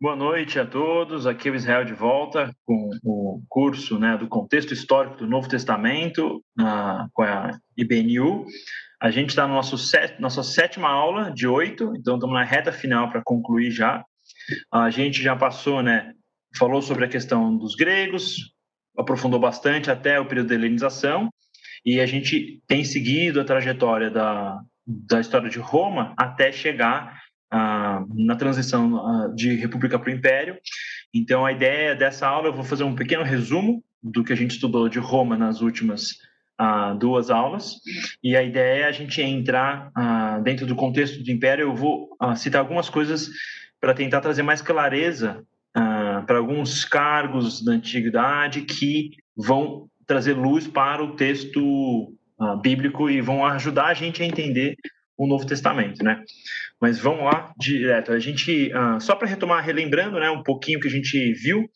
Boa noite a todos. Aqui é o Israel de volta com o curso né, do contexto histórico do Novo Testamento uh, com a IBNU. A gente está na nossa sétima aula de oito, então estamos na reta final para concluir já. A gente já passou, né, falou sobre a questão dos gregos, aprofundou bastante até o período da helenização, e a gente tem seguido a trajetória da, da história de Roma até chegar na transição de república para o império. Então, a ideia dessa aula, eu vou fazer um pequeno resumo do que a gente estudou de Roma nas últimas duas aulas. E a ideia é a gente entrar dentro do contexto do império. Eu vou citar algumas coisas para tentar trazer mais clareza para alguns cargos da antiguidade que vão trazer luz para o texto bíblico e vão ajudar a gente a entender o Novo Testamento, né? Mas vamos lá direto. A gente uh, só para retomar, relembrando, né, um pouquinho que a gente viu,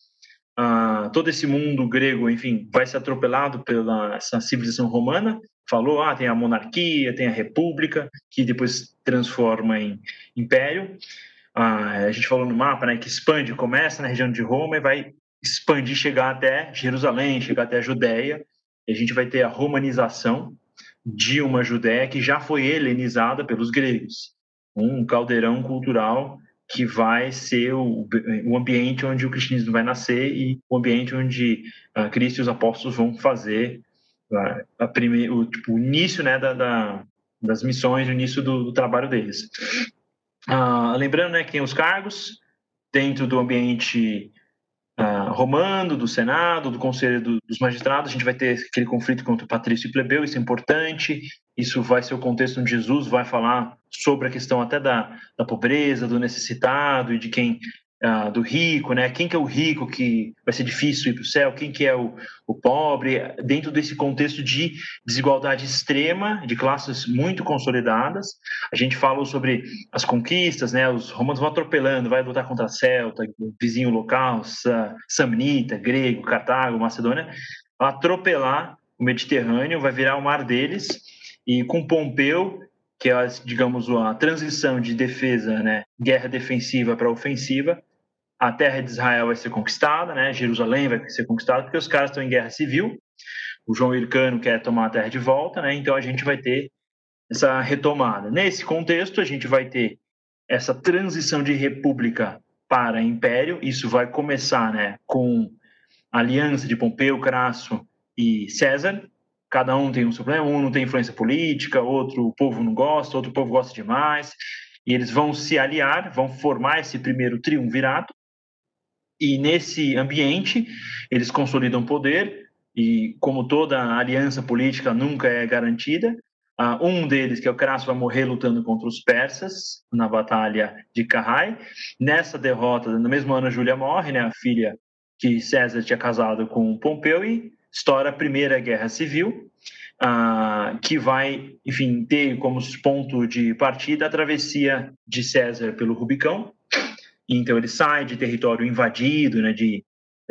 uh, todo esse mundo grego, enfim, vai ser atropelado pela essa civilização romana. Falou, ah, tem a monarquia, tem a república, que depois transforma em império. Uh, a gente falou no mapa, né, que expande, começa na região de Roma e vai expandir, chegar até Jerusalém, chegar até a Judéia. E a gente vai ter a romanização, de uma Judéia que já foi helenizada pelos gregos. Um caldeirão cultural que vai ser o, o ambiente onde o cristianismo vai nascer e o ambiente onde uh, Cristo e os apóstolos vão fazer uh, a o, tipo, o início né, da, da, das missões, o início do, do trabalho deles. Uh, lembrando né, que tem os cargos dentro do ambiente uh, romano, do Senado, do Conselho do, dos Magistrados, a gente vai ter aquele conflito contra o patrício e plebeu, isso é importante, isso vai ser o contexto onde Jesus vai falar sobre a questão até da, da pobreza, do necessitado e de quem uh, do rico, né? Quem que é o rico que vai ser difícil ir para o céu? Quem que é o, o pobre? Dentro desse contexto de desigualdade extrema, de classes muito consolidadas, a gente falou sobre as conquistas, né? Os romanos vão atropelando, vai lutar contra a Celta, vizinho local, Samnita, grego, Cartago, Macedônia, atropelar o Mediterrâneo, vai virar o mar deles e com Pompeu que é, digamos, a transição de defesa, né, guerra defensiva para ofensiva, a terra de Israel vai ser conquistada, né? Jerusalém vai ser conquistada, porque os caras estão em guerra civil. O João Hircano quer tomar a terra de volta, né? Então a gente vai ter essa retomada. Nesse contexto, a gente vai ter essa transição de república para império. Isso vai começar, né, com a aliança de Pompeu, Crasso e César. Cada um tem um seu problema, um não tem influência política, outro povo não gosta, outro povo gosta demais. E eles vão se aliar, vão formar esse primeiro triunvirato e nesse ambiente eles consolidam poder e como toda aliança política nunca é garantida, uh, um deles, que é o Crasso, vai morrer lutando contra os persas na batalha de Carrai. Nessa derrota, no mesmo ano Júlia morre, né, a filha que César tinha casado com Pompeu e estoura a primeira guerra civil. Uh, que vai, enfim, ter como ponto de partida a travessia de César pelo Rubicão, então ele sai de território invadido, né, de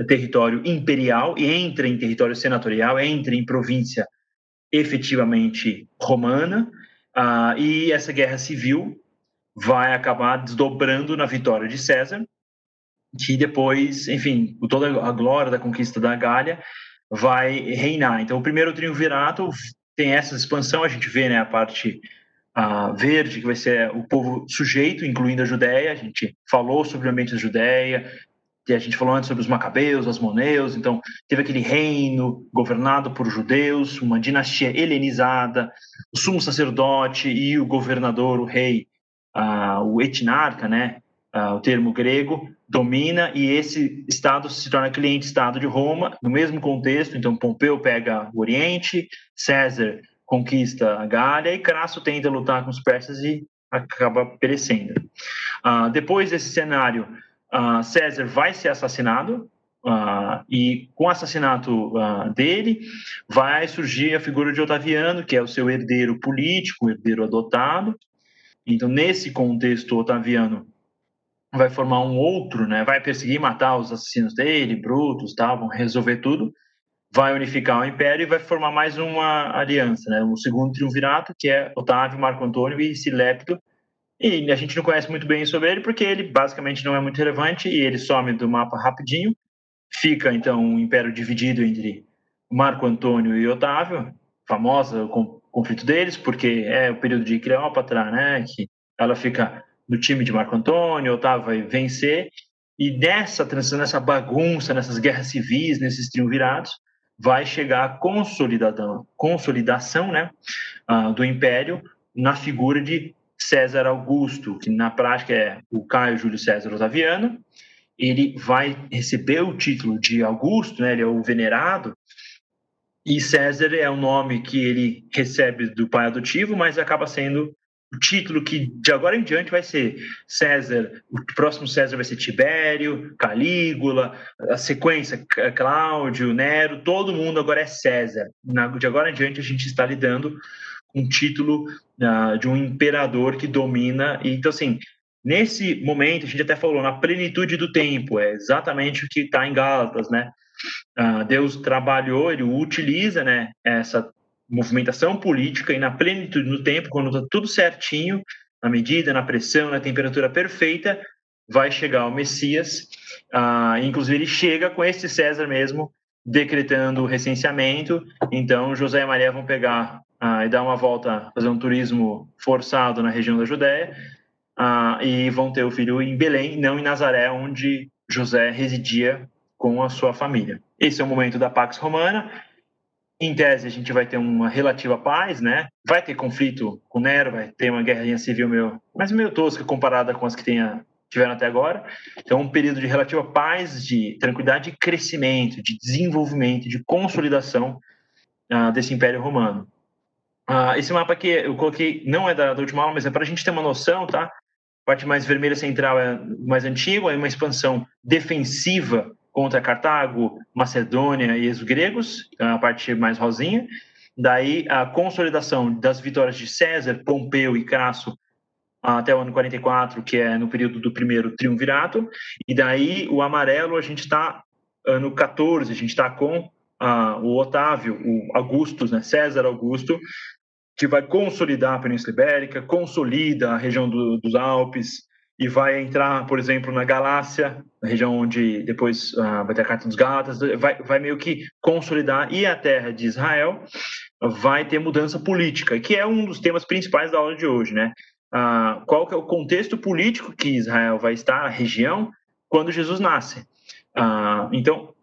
território imperial e entra em território senatorial, entra em província efetivamente romana, uh, e essa guerra civil vai acabar desdobrando na vitória de César, que depois, enfim, toda a glória da conquista da Gália vai reinar. Então, o primeiro triunvirato tem essa expansão, a gente vê né, a parte a verde, que vai ser o povo sujeito, incluindo a Judéia. A gente falou sobre o ambiente da Judéia, e a gente falou antes sobre os macabeus, os moneus, então teve aquele reino governado por judeus, uma dinastia helenizada, o sumo sacerdote e o governador, o rei, uh, o etnarca, né, uh, o termo grego, domina e esse estado se torna cliente-estado de Roma, no mesmo contexto, então Pompeu pega o Oriente, César conquista a Gália e Crasso tenta lutar com os persas e acaba perecendo. Uh, depois desse cenário, uh, César vai ser assassinado uh, e com o assassinato dele vai surgir a figura de Otaviano, que é o seu herdeiro político, herdeiro adotado. Então, nesse contexto, Otaviano vai formar um outro, né? Vai perseguir, matar os assassinos dele, Brutus, tal, vão resolver tudo vai unificar o império e vai formar mais uma aliança, né? O segundo triunvirato, que é Otávio, Marco Antônio e Silepto, E a gente não conhece muito bem sobre ele porque ele basicamente não é muito relevante e ele some do mapa rapidinho. Fica então um império dividido entre Marco Antônio e Otávio, famosa o conflito deles, porque é o período de Cleópatra, né, que ela fica no time de Marco Antônio, Otávio vai vencer, e nessa transição, nessa bagunça, nessas guerras civis, nesses triunvirados, vai chegar a consolidação, consolidação né, uh, do império na figura de César Augusto, que na prática é o Caio Júlio César Otaviano. Ele vai receber o título de Augusto, né, ele é o venerado, e César é o nome que ele recebe do pai adotivo, mas acaba sendo o título que de agora em diante vai ser César, o próximo César vai ser Tibério, Calígula, a sequência Cláudio, Nero, todo mundo agora é César. de agora em diante a gente está lidando com o título uh, de um imperador que domina. E, então, assim, nesse momento, a gente até falou, na plenitude do tempo, é exatamente o que está em Gálatas, né? Uh, Deus trabalhou, ele utiliza, né, essa movimentação política e na plenitude do tempo, quando está tudo certinho, na medida, na pressão, na temperatura perfeita, vai chegar o Messias. Uh, inclusive, ele chega com esse César mesmo, decretando o recenseamento. Então, José e Maria vão pegar uh, e dar uma volta, fazer um turismo forçado na região da Judéia, uh, e vão ter o filho em Belém, não em Nazaré, onde José residia com a sua família. Esse é o momento da Pax Romana. Em tese, a gente vai ter uma relativa paz, né? Vai ter conflito com Nero, vai ter uma guerrinha civil meio, mas meio tosca comparada com as que tenha, tiveram até agora. Então, um período de relativa paz, de tranquilidade, de crescimento, de desenvolvimento, de consolidação uh, desse Império Romano. Uh, esse mapa aqui eu coloquei, não é da, da última aula, mas é para a gente ter uma noção, tá? A parte mais vermelha central é mais antiga, é uma expansão defensiva contra Cartago, Macedônia e os gregos, então é a parte mais rosinha. Daí a consolidação das vitórias de César, Pompeu e Crasso até o ano 44, que é no período do primeiro triunvirato. E daí o amarelo a gente está ano 14, a gente está com uh, o Otávio, o Augustus, né, César Augusto, que vai consolidar a Península Ibérica, consolida a região do, dos Alpes, e vai entrar, por exemplo, na Galácia, na região onde depois uh, vai ter a Carta dos Gálatas, vai, vai meio que consolidar, e a terra de Israel vai ter mudança política, que é um dos temas principais da aula de hoje, né? Uh, qual que é o contexto político que Israel vai estar, a região, quando Jesus nasce. Uh, então,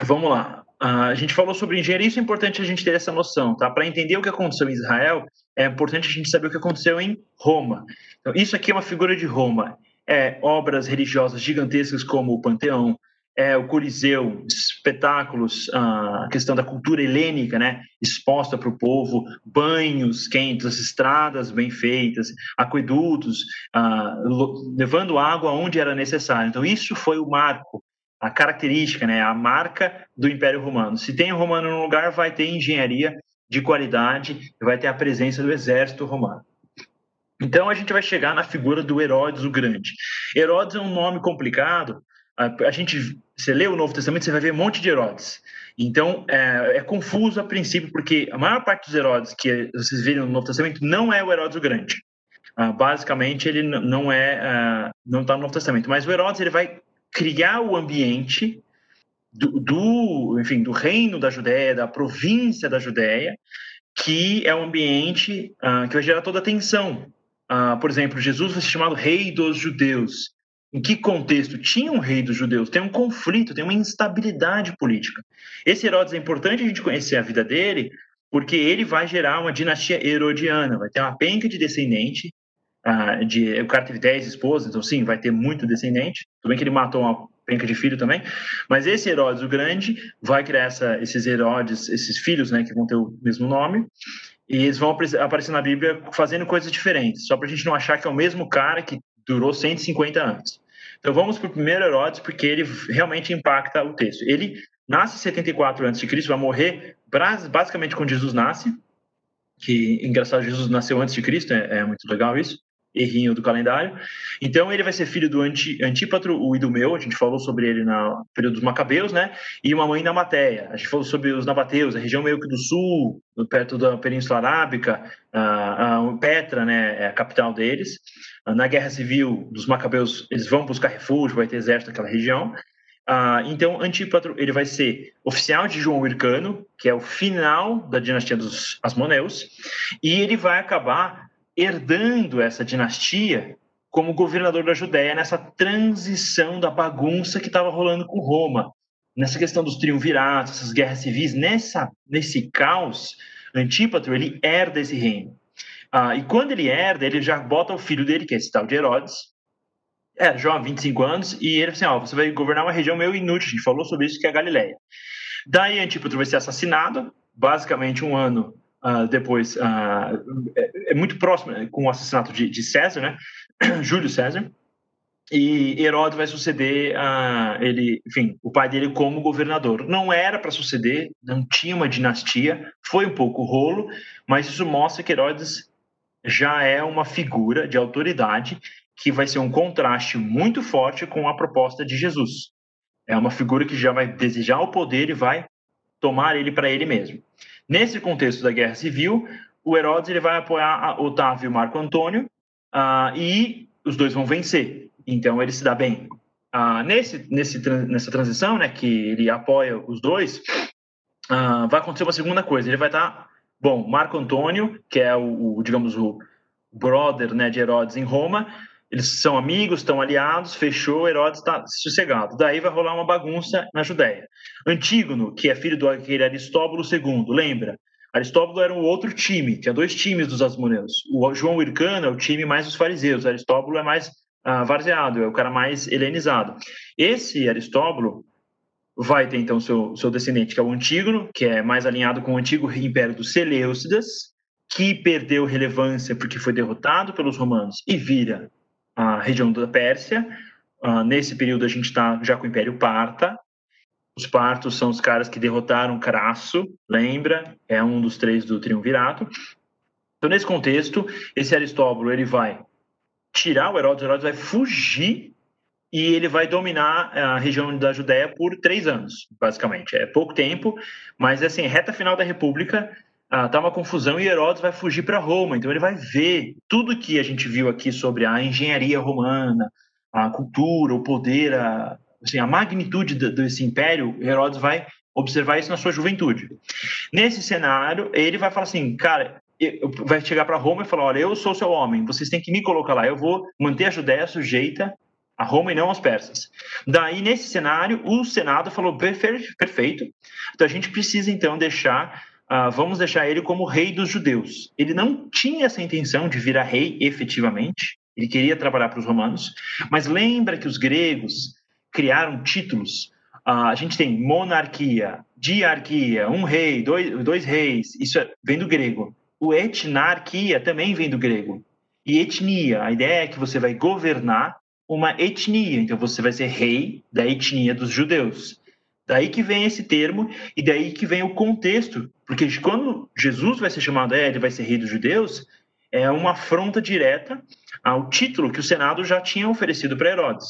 vamos lá. a gente falou sobre engenharia, isso é importante a gente ter essa noção, tá? Para entender o que aconteceu em Israel, é importante a gente saber o que aconteceu em Roma. Então, isso aqui é uma figura de Roma. É obras religiosas gigantescas como o Panteão, é o Coliseu, espetáculos, a questão da cultura helênica, né, exposta para o povo, banhos quentes, as estradas bem feitas, aquedutos, uh, levando água onde era necessário. Então isso foi o marco, a característica, né, a marca do Império Romano. Se tem romano no lugar, vai ter engenharia de qualidade, vai ter a presença do exército romano. Então a gente vai chegar na figura do Herodes o Grande. Herodes é um nome complicado. A gente, você lê o Novo Testamento, você vai ver um monte de Herodes. Então é, é confuso a princípio, porque a maior parte dos Herodes que vocês viram no Novo Testamento não é o Herodes o Grande. Uh, basicamente ele não é, uh, não está no Novo Testamento. Mas o Herodes ele vai criar o ambiente do, do, enfim, do reino da Judéia, da província da Judéia, que é um ambiente uh, que vai gerar toda a atenção ah, por exemplo, Jesus ser chamado rei dos judeus. Em que contexto? Tinha um rei dos judeus, tem um conflito, tem uma instabilidade política. Esse Herodes é importante a gente conhecer a vida dele, porque ele vai gerar uma dinastia herodiana, vai ter uma penca de descendente, ah, de, o cara teve 10 esposas, então sim, vai ter muito descendente, tudo bem que ele matou uma penca de filho também, mas esse Herodes o Grande vai criar essa, esses Herodes, esses filhos, né, que vão ter o mesmo nome, e eles vão aparecer na Bíblia fazendo coisas diferentes, só para a gente não achar que é o mesmo cara que durou 150 anos. Então vamos para o primeiro Herodes, porque ele realmente impacta o texto. Ele nasce em 74 a.C., vai morrer basicamente quando Jesus nasce, que engraçado, Jesus nasceu antes de Cristo, é, é muito legal isso. Errinho do calendário. Então ele vai ser filho do Anti, Antípatro, o Idumeu, a gente falou sobre ele no período dos Macabeus, né? E uma mãe Namateia. A gente falou sobre os Nabateus, a região meio que do sul, perto da Península Arábica, a, a Petra, né, é a capital deles. Na Guerra Civil dos Macabeus, eles vão buscar refúgio, vai ter exército naquela região. Uh, então, Antípatro ele vai ser oficial de João Hircano, que é o final da dinastia dos Asmoneus, e ele vai acabar herdando essa dinastia como governador da Judéia nessa transição da bagunça que estava rolando com Roma, nessa questão dos triunviratos, essas guerras civis, nessa nesse caos, Antípatro ele herda esse reino. Uh, e quando ele herda, ele já bota o filho dele, que é esse tal de Herodes, é, jovem, 25 anos, e ele assim, ó, você vai governar uma região meio inútil, a gente falou sobre isso, que é a Galileia. Daí Antípatro vai ser assassinado, basicamente um ano uh, depois, uh, é, é, muito próximo né, com o assassinato de, de César, né, Júlio César, e Herodes vai suceder uh, ele, enfim, o pai dele como governador. Não era para suceder, não tinha uma dinastia, foi um pouco rolo, mas isso mostra que Herodes já é uma figura de autoridade que vai ser um contraste muito forte com a proposta de Jesus. É uma figura que já vai desejar o poder e vai tomar ele para ele mesmo. Nesse contexto da guerra civil, o Herodes ele vai apoiar Otávio e Marco Antônio uh, e os dois vão vencer. Então ele se dá bem. Uh, nesse, nesse, nessa transição, né, que ele apoia os dois, uh, vai acontecer uma segunda coisa. Ele vai estar, tá, bom, Marco Antônio, que é o, o digamos o brother, né, de Herodes em Roma, eles são amigos, estão aliados, fechou, Herodes está sossegado. Daí vai rolar uma bagunça na Judéia. Antígono, que é filho do aquele Aristóbulo II, lembra? Aristóbulo era um outro time, tinha dois times dos asmoneus. O João Hircano é o time mais dos fariseus, Aristóbulo é mais ah, varzeado, é o cara mais helenizado. Esse Aristóbulo vai ter então seu, seu descendente, que é o Antígono, que é mais alinhado com o antigo império dos Seleucidas, que perdeu relevância porque foi derrotado pelos romanos e vira a região da Pérsia. Uh, nesse período a gente está já com o Império Parta. Os partos são os caras que derrotaram Crasso, lembra? É um dos três do Triunvirato. Então, nesse contexto, esse Aristóbulo ele vai tirar o Herodes, o Herodes vai fugir e ele vai dominar a região da Judéia por três anos, basicamente. É pouco tempo, mas assim, reta final da República, ah, tá uma confusão e Herodes vai fugir para Roma. Então ele vai ver tudo que a gente viu aqui sobre a engenharia romana, a cultura, o poder, a, assim, a magnitude desse império. Herodes vai observar isso na sua juventude. Nesse cenário, ele vai falar assim, cara, vai chegar para Roma e falar, olha, eu sou seu homem, vocês têm que me colocar lá, eu vou manter a Judéia sujeita a Roma e não aos persas. Daí, nesse cenário, o Senado falou, perfeito, então a gente precisa então deixar ah, vamos deixar ele como rei dos judeus. Ele não tinha essa intenção de virar rei efetivamente, ele queria trabalhar para os romanos, mas lembra que os gregos criaram títulos. Ah, a gente tem monarquia, diarquia, um rei, dois, dois reis, isso é, vem do grego. O etnarquia também vem do grego. E etnia, a ideia é que você vai governar uma etnia, então você vai ser rei da etnia dos judeus. Daí que vem esse termo e daí que vem o contexto, porque quando Jesus vai ser chamado, é, ele vai ser rei dos judeus, é uma afronta direta ao título que o Senado já tinha oferecido para Herodes.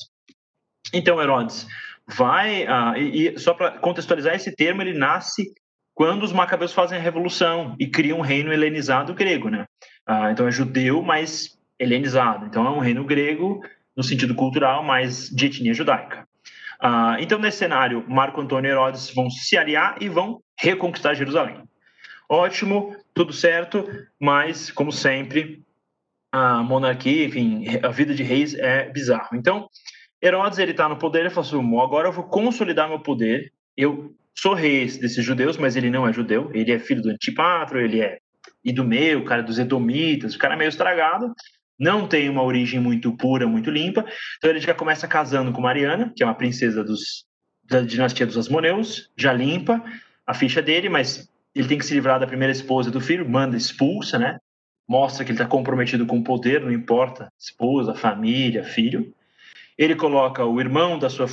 Então, Herodes vai, ah, e, e, só para contextualizar esse termo, ele nasce quando os macabeus fazem a revolução e criam um reino helenizado grego, né? Ah, então é judeu, mas helenizado. Então é um reino grego no sentido cultural, mas de etnia judaica. Ah, então, nesse cenário, Marco Antônio e Herodes vão se aliar e vão reconquistar Jerusalém. Ótimo, tudo certo, mas, como sempre, a monarquia, enfim, a vida de reis é bizarro. Então, Herodes, ele está no poder, ele fala assim, agora eu vou consolidar meu poder, eu sou rei desses judeus, mas ele não é judeu, ele é filho do Antipatro, ele é Idumeu, cara dos Edomitas, o cara é meio estragado, não tem uma origem muito pura, muito limpa. Então ele já começa casando com Mariana, que é uma princesa dos, da dinastia dos Asmoneus, já limpa a ficha dele, mas ele tem que se livrar da primeira esposa do filho, manda expulsa, né? Mostra que ele está comprometido com o poder, não importa esposa, família, filho. Ele coloca o irmão da sua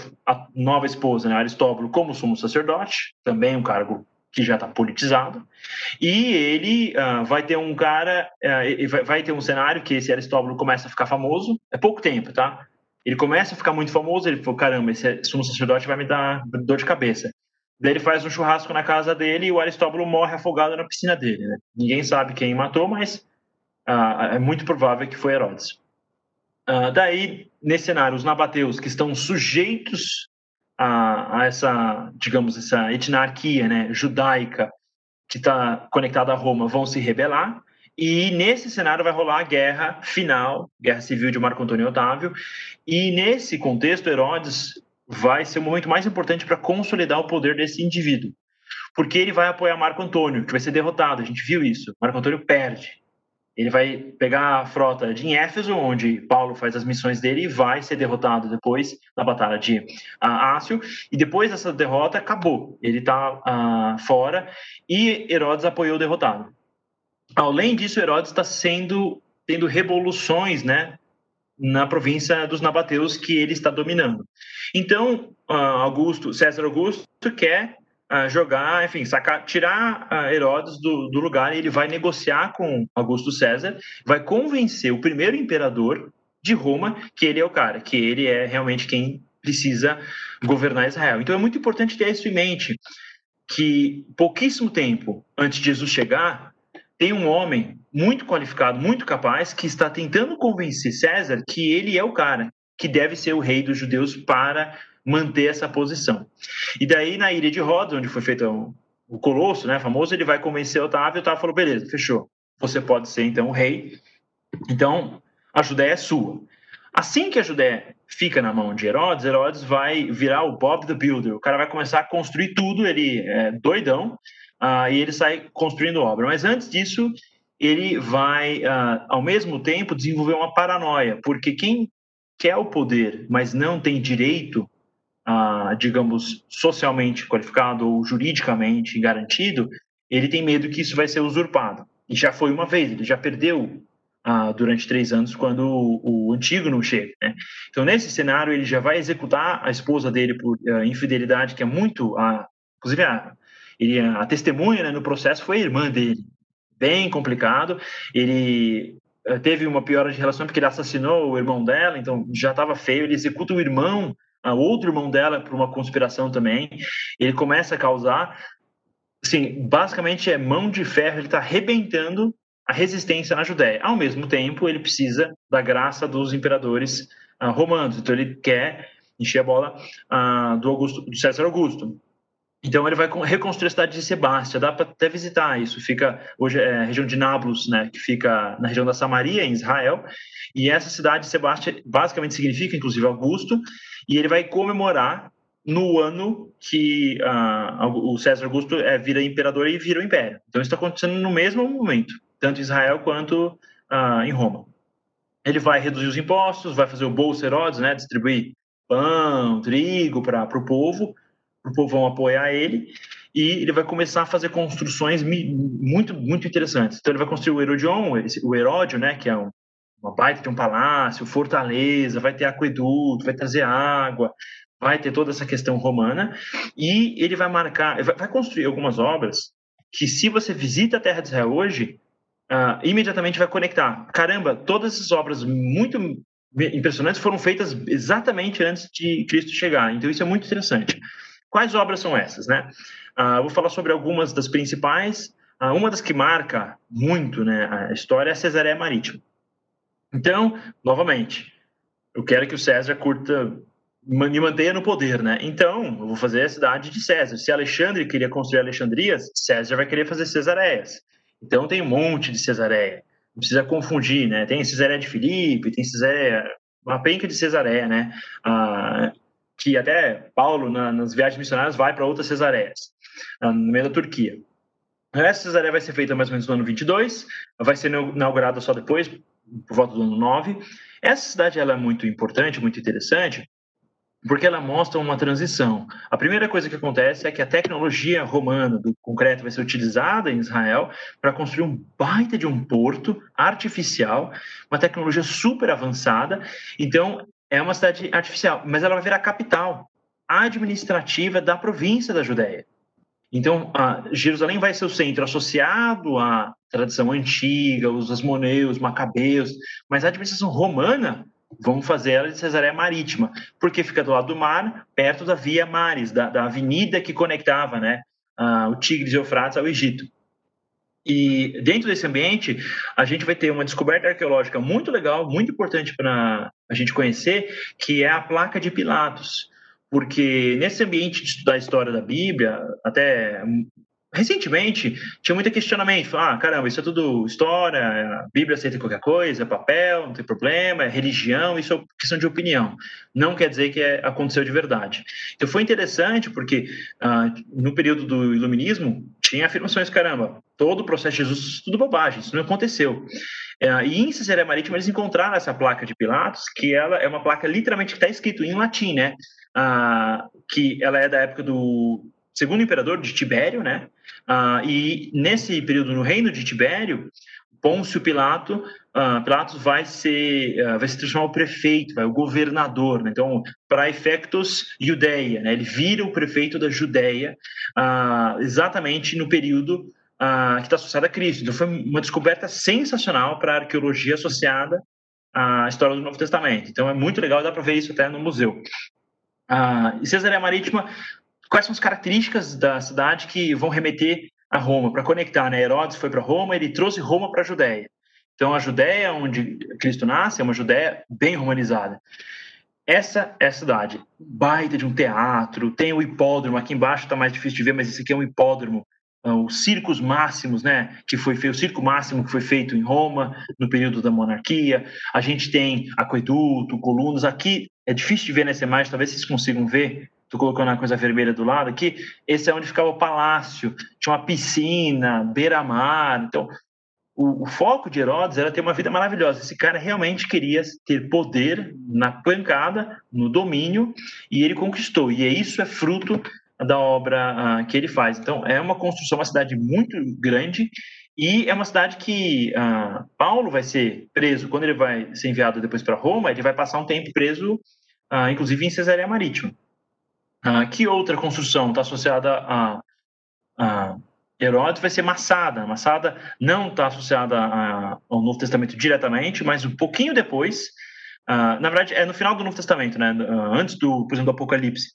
nova esposa, né, Aristóbulo, como sumo sacerdote, também um cargo que já está politizado, e ele uh, vai ter um cara, uh, vai, ter um cenário que esse Aristóbulo começa a ficar famoso, é pouco tempo, tá? Ele começa a ficar muito famoso, ele falou, caramba, esse sumo sacerdote vai me dar dor de cabeça. Daí ele faz um churrasco na casa dele e o Aristóbulo morre afogado na piscina dele, né? Ninguém sabe quem matou, mas uh, é muito provável que foi Herodes. daí, nesse cenário, os nabateus que estão sujeitos a, a essa, digamos, essa etnarquia né, judaica que está conectada a Roma vão se rebelar. E nesse cenário vai rolar a guerra final, guerra civil de Marco Antônio Otávio. E nesse contexto, Herodes vai ser o momento mais importante para consolidar o poder desse indivíduo. Porque ele vai apoiar Marco Antônio, que vai ser derrotado. A gente viu isso. Marco Antônio perde. Ele vai pegar a frota de Éfeso, onde Paulo faz as missões dele, e vai ser derrotado depois na batalha de uh, Ácio. E depois dessa derrota, acabou. Ele está ah, fora e Herodes apoiou o derrotado. Além disso, Herodes está sendo tendo revoluções, né, na província dos nabateus que ele está dominando. Então, uh, Augusto, César Augusto quer jogar, enfim, sacar, tirar Herodes do, do lugar e ele vai negociar com Augusto César, vai convencer o primeiro imperador de Roma que ele é o cara, que ele é realmente quem precisa governar Israel. Então é muito importante ter isso em mente, que pouquíssimo tempo antes de Jesus chegar, tem um homem muito qualificado, muito capaz, que está tentando convencer César que ele é o cara, que deve ser o rei dos judeus para manter essa posição. E daí, na ilha de Rhodes, onde foi feito o, o Colosso, né, famoso, ele vai convencer Otávio, Otávio falou, beleza, fechou. Você pode ser, então, o rei. Então, a Judéia é sua. Assim que a Judéia fica na mão de Herodes, Herodes vai virar o Bob the Builder. O cara vai começar a construir tudo, ele é doidão, uh, e ele sai construindo obra. Mas antes disso, ele vai, uh, ao mesmo tempo, desenvolver uma paranoia, porque quem quer o poder, mas não tem direito ah, digamos, socialmente qualificado ou juridicamente garantido, ele tem medo que isso vai ser usurpado. E já foi uma vez, ele já perdeu ah, durante três anos quando o, o antigo não chega. Né? Então, nesse cenário, ele já vai executar a esposa dele por uh, infidelidade, que é muito. Uh, inclusive, a, ele, a testemunha né, no processo foi a irmã dele. Bem complicado. Ele teve uma piora de relação porque ele assassinou o irmão dela, então já estava feio. Ele executa o irmão a outro irmão dela por uma conspiração também. Ele começa a causar, assim, basicamente é mão de ferro, ele está arrebentando a resistência na Judéia. Ao mesmo tempo, ele precisa da graça dos imperadores uh, romanos, então ele quer encher a bola uh, do, Augusto, do César Augusto. Então ele vai reconstruir a cidade de Sebastia, dá para até visitar isso. Fica hoje é a região de Nablus, né, que fica na região da Samaria, em Israel. E essa cidade de Sebastia basicamente significa, inclusive, Augusto. E ele vai comemorar no ano que uh, o César Augusto é, vira imperador e vira o império. Então isso está acontecendo no mesmo momento, tanto em Israel quanto uh, em Roma. Ele vai reduzir os impostos, vai fazer o bolso Herodes, né, distribuir pão, trigo para o povo o povo vão apoiar ele e ele vai começar a fazer construções muito muito interessantes. Então ele vai construir o Herodion, o Heródio, né, que é um, uma baita de um palácio, fortaleza, vai ter aqueduto, vai trazer água, vai ter toda essa questão romana e ele vai marcar, vai, construir algumas obras que se você visita a Terra de Israel hoje, uh, imediatamente vai conectar. Caramba, todas essas obras muito impressionantes foram feitas exatamente antes de Cristo chegar. Então isso é muito interessante. Quais obras são essas, né? Uh, vou falar sobre algumas das principais. Uh, uma das que marca muito né, a história é a Cesareia Marítima. Então, novamente, eu quero que o César curta me mantenha no poder, né? Então, eu vou fazer a cidade de César. Se Alexandre queria construir Alexandrias, César vai querer fazer Cesareias. Então, tem um monte de Cesareia. Não precisa confundir, né? Tem Cesareia de Filipe, tem Cesareia, uma penca de Cesareia, né? Ah, que até Paulo, na, nas viagens missionárias, vai para outras cesareias, no meio da Turquia. Essa cesareia vai ser feita mais ou menos no ano 22, vai ser inaugurada só depois, por volta do ano 9. Essa cidade ela é muito importante, muito interessante, porque ela mostra uma transição. A primeira coisa que acontece é que a tecnologia romana do concreto vai ser utilizada em Israel para construir um baita de um porto artificial, uma tecnologia super avançada. Então, é uma cidade artificial, mas ela vai virar capital administrativa da província da Judéia. Então, Jerusalém vai ser o centro associado à tradição antiga, os asmoneus, macabeus, mas a administração romana vamos fazer ela de Cesareia Marítima, porque fica do lado do mar, perto da Via Maris, da, da avenida que conectava né, o Tigres e Eufrates ao Egito. E dentro desse ambiente, a gente vai ter uma descoberta arqueológica muito legal, muito importante para a gente conhecer, que é a placa de Pilatos. Porque nesse ambiente de estudar a história da Bíblia, até recentemente tinha muito questionamento. Ah, caramba, isso é tudo história, a Bíblia aceita qualquer coisa, é papel, não tem problema, é religião, isso é questão de opinião. Não quer dizer que é, aconteceu de verdade. Então foi interessante porque ah, no período do iluminismo tinha afirmações, caramba, todo o processo de Jesus, tudo bobagem, isso não aconteceu. É, e em Cesareia Marítima eles encontraram essa placa de Pilatos, que ela é uma placa literalmente que está escrito em latim, né? Ah, que ela é da época do segundo imperador de Tibério, né? Ah, e nesse período no reino de Tibério, Pôncio Pilato, uh, Pilatos vai ser, vai se transformar o prefeito, vai, o governador. Né? Então, para efectos Judeia, né? ele vira o prefeito da Judéia, uh, exatamente no período que está associado a Cristo. Então, foi uma descoberta sensacional para a arqueologia associada à história do Novo Testamento. Então, é muito legal, dá para ver isso até no museu. E Cesareia Marítima quais são as características da cidade que vão remeter a Roma, para conectar, né? Herodes foi para Roma, ele trouxe Roma para a Judéia. Então, a Judéia, onde Cristo nasce, é uma Judéia bem romanizada. Essa é a cidade. Baita de um teatro, tem o hipódromo, aqui embaixo está mais difícil de ver, mas esse aqui é um hipódromo. Ah, os circos máximos, né, que foi feito, o circo máximo que foi feito em Roma no período da monarquia. A gente tem aqueduto, colunas. Aqui é difícil de ver nessa imagem, talvez vocês consigam ver Estou colocando a coisa vermelha do lado aqui, esse é onde ficava o palácio, tinha uma piscina, beira-mar. Então, o, o, foco de Herodes era ter uma vida maravilhosa. Esse cara realmente queria ter poder na pancada, no domínio, e ele conquistou. E isso é fruto da obra uh, que ele faz. Então, é uma construção, uma cidade muito grande, e é uma cidade que uh, Paulo vai ser preso, quando ele vai ser enviado depois para Roma, ele vai passar um tempo preso, uh, inclusive em Cesareia Marítima. Ah, que outra construção está associada a, a, Herodes? Vai ser Massada. Massada não está associada a, ao Novo Testamento diretamente, mas um pouquinho depois. Ah, na verdade, é no final do Novo Testamento, né? Ah, antes do, por exemplo, do Apocalipse.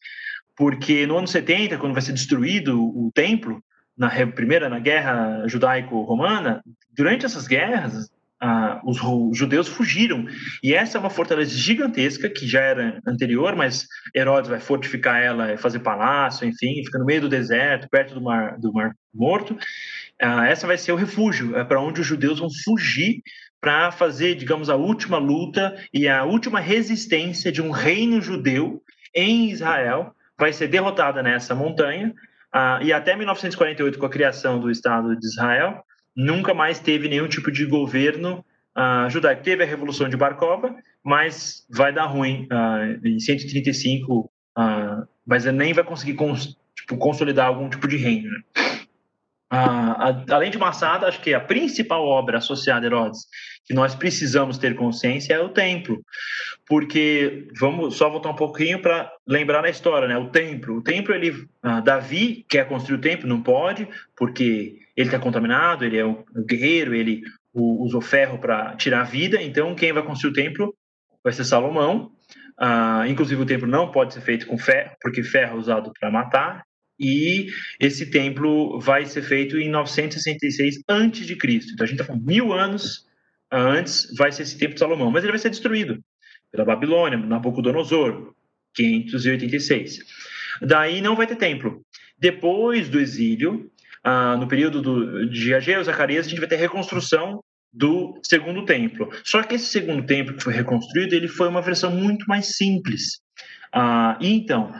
Porque no ano 70, quando vai ser destruído o templo, na primeira na guerra judaico-romana, durante essas guerras, ah, os, judeus fugiram. E essa é uma fortaleza gigantesca, que já era anterior, mas Herodes vai fortificar ela, fazer palácio, enfim, fica no meio do deserto, perto do Mar, do mar Morto. Ah, essa vai ser o refúgio, é para onde os judeus vão fugir para fazer, digamos, a última luta e a última resistência de um reino judeu em Israel. Vai ser derrotada nessa montanha. Ah, e até 1948, com a criação do Estado de Israel, nunca mais teve nenhum tipo de governo uh, judaico. Teve a Revolução de Barkova, mas vai dar ruim uh, em 135, uh, ah, mas nem vai conseguir cons tipo, consolidar algum tipo de reino. Né? Uh, além de Massada, acho que a principal obra associada a Herodes que nós precisamos ter consciência é o templo, porque vamos só voltar um pouquinho para lembrar da história, né? O templo, o templo ele, uh, Davi quer construir o templo, não pode, porque ele está contaminado, ele é o guerreiro, ele usou ferro para tirar a vida, então quem vai construir o templo vai ser Salomão. Uh, inclusive o templo não pode ser feito com ferro, porque ferro é usado para matar. E esse templo vai ser feito em 966 antes de Cristo. Então a gente está falando mil anos antes vai ser esse templo de Salomão, mas ele vai ser destruído pela Babilônia, Nabucodonosor, 586. Daí não vai ter templo. Depois do exílio, ah, no período do, de Ageu e Zacarias, a gente vai ter reconstrução do segundo templo. Só que esse segundo templo que foi reconstruído, ele foi uma versão muito mais simples. Ah, então,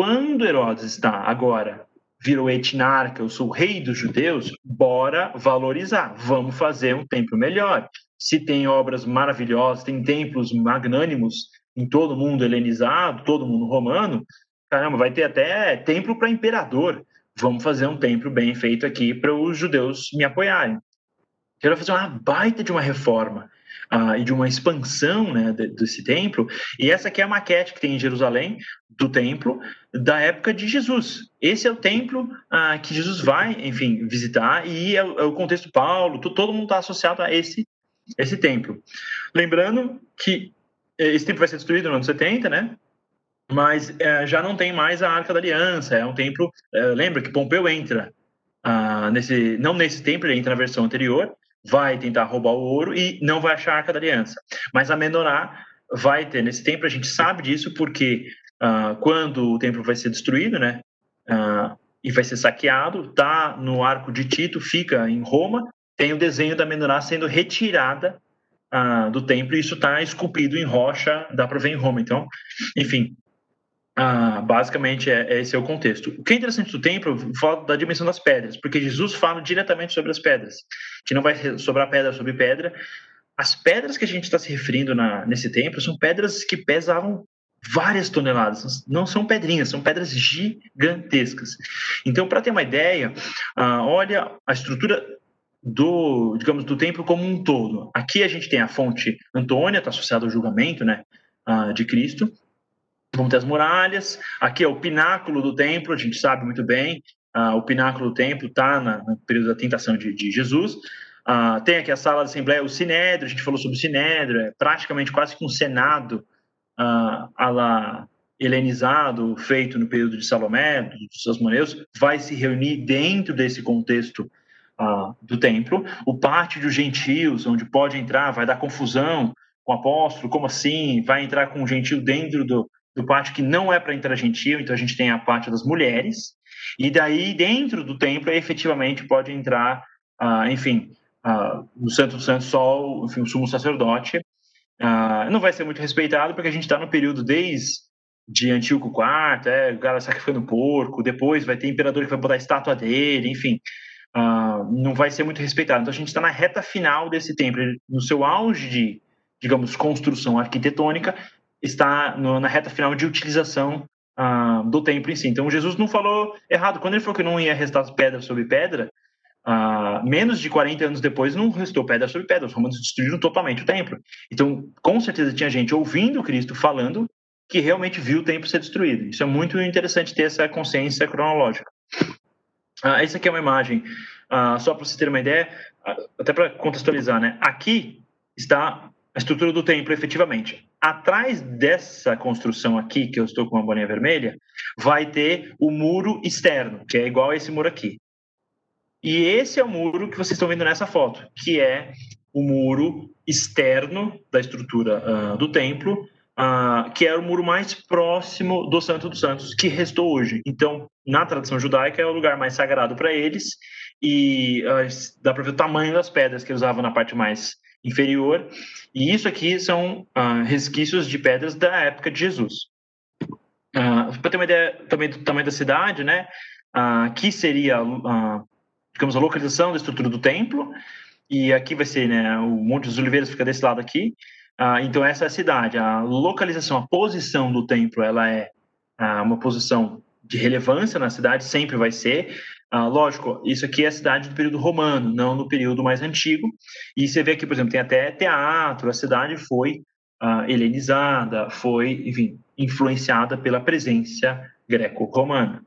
quando Herodes está agora virou etnarca, eu sou o rei dos judeus, bora valorizar, vamos fazer um templo melhor. Se tem obras maravilhosas, tem templos magnânimos em todo mundo helenizado, todo mundo romano, caramba, vai ter até templo para imperador vamos fazer um templo bem feito aqui para os judeus me apoiarem. Quero fazer uma baita de uma reforma. Uh, e de uma expansão né, desse templo. E essa aqui é a maquete que tem em Jerusalém do templo da época de Jesus. Esse é o templo uh, que Jesus vai, enfim, visitar e é, o, é contexto Paulo. Todo mundo está associado a esse esse templo. Lembrando que esse templo vai ser destruído no ano 70, né? Mas é, já não tem mais a Arca da Aliança. É um templo. É, lembra que Pompeu entra ah, nesse, não nesse templo, ele entra na versão anterior, vai tentar roubar o ouro e não vai achar a Arca da Aliança. Mas a Menorá vai ter nesse templo. A gente sabe disso porque ah, quando o templo vai ser destruído, né? Ah, e vai ser saqueado, tá no arco de Tito, fica em Roma, tem o desenho da menorá sendo retirada ah, do templo e isso está esculpido em rocha, dá para ver em Roma. Então, enfim, ah, basicamente é, é, esse é o contexto. O que é interessante do templo fala da dimensão das pedras, porque Jesus fala diretamente sobre as pedras, que não vai sobrar pedra sobre pedra. As pedras que a gente está se referindo na, nesse templo são pedras que pesavam várias toneladas, não são pedrinhas, são pedras gigantescas. Então, para ter uma ideia, ah, olha a estrutura do, digamos, do templo como um todo. Aqui a gente tem a fonte Antônia, está associada ao julgamento, né, uh, de Cristo. Vamos ter as muralhas. Aqui é o pináculo do templo, a gente sabe muito bem. Uh, o pináculo do templo está no período da tentação de, de Jesus. Uh, tem aqui a sala da Assembleia, o Sinédrio, a gente falou sobre o Sinédrio, é praticamente quase que um Senado uh, a la helenizado, feito no período de Salomé, dos seus moneus, vai se reunir dentro desse contexto do templo, o pátio dos gentios, onde pode entrar, vai dar confusão com o apóstolo, como assim? Vai entrar com um gentio dentro do, do pátio que não é para entrar gentio, então a gente tem a parte das mulheres, e daí dentro do templo efetivamente pode entrar, ah, enfim, ah, no Santo do Santo só enfim, o sumo sacerdote. Ah, não vai ser muito respeitado porque a gente está no período desde de Antíoco IV, é, o cara sacrificando porco, depois vai ter imperador que vai botar a estátua dele, enfim não vai ser muito respeitado. Então a gente está na reta final desse templo, no seu auge de, digamos, construção arquitetônica, está no, na reta final de utilização uh, do templo em si. Então Jesus não falou errado. Quando ele falou que não ia restar pedra sobre pedra, uh, menos de 40 anos depois não restou pedra sobre pedra. Os romanos destruíram totalmente o templo. Então, com certeza tinha gente ouvindo Cristo falando que realmente viu o templo ser destruído. Isso é muito interessante ter essa consciência cronológica. Ah, essa aqui é uma imagem, ah, só para você ter uma ideia, ah, até para contextualizar, né? Aqui está a estrutura do templo, efetivamente. Atrás dessa construção aqui, que eu estou com uma bolinha vermelha, vai ter o muro externo, que é igual a esse muro aqui. E esse é o muro que vocês estão vendo nessa foto, que é o muro externo da estrutura uh, do templo, uh, que era o muro mais próximo do Santo dos Santos, que restou hoje. Então, na tradição judaica, é o lugar mais sagrado para eles, e uh, dá para ver o tamanho das pedras que eles usavam na parte mais inferior. E isso aqui são uh, resquícios de pedras da época de Jesus. para ter uma ideia também do tamanho da cidade, né? aqui seria, digamos, a localização da estrutura do templo, e aqui vai ser, né, o Monte dos Oliveiras fica desse lado aqui, ah, então, essa é a cidade. A localização, a posição do templo, ela é ah, uma posição de relevância na cidade, sempre vai ser. Ah, lógico, isso aqui é a cidade do período romano, não no período mais antigo. E você vê aqui, por exemplo, tem até teatro, a cidade foi ah, helenizada, foi, enfim, influenciada pela presença greco-romana.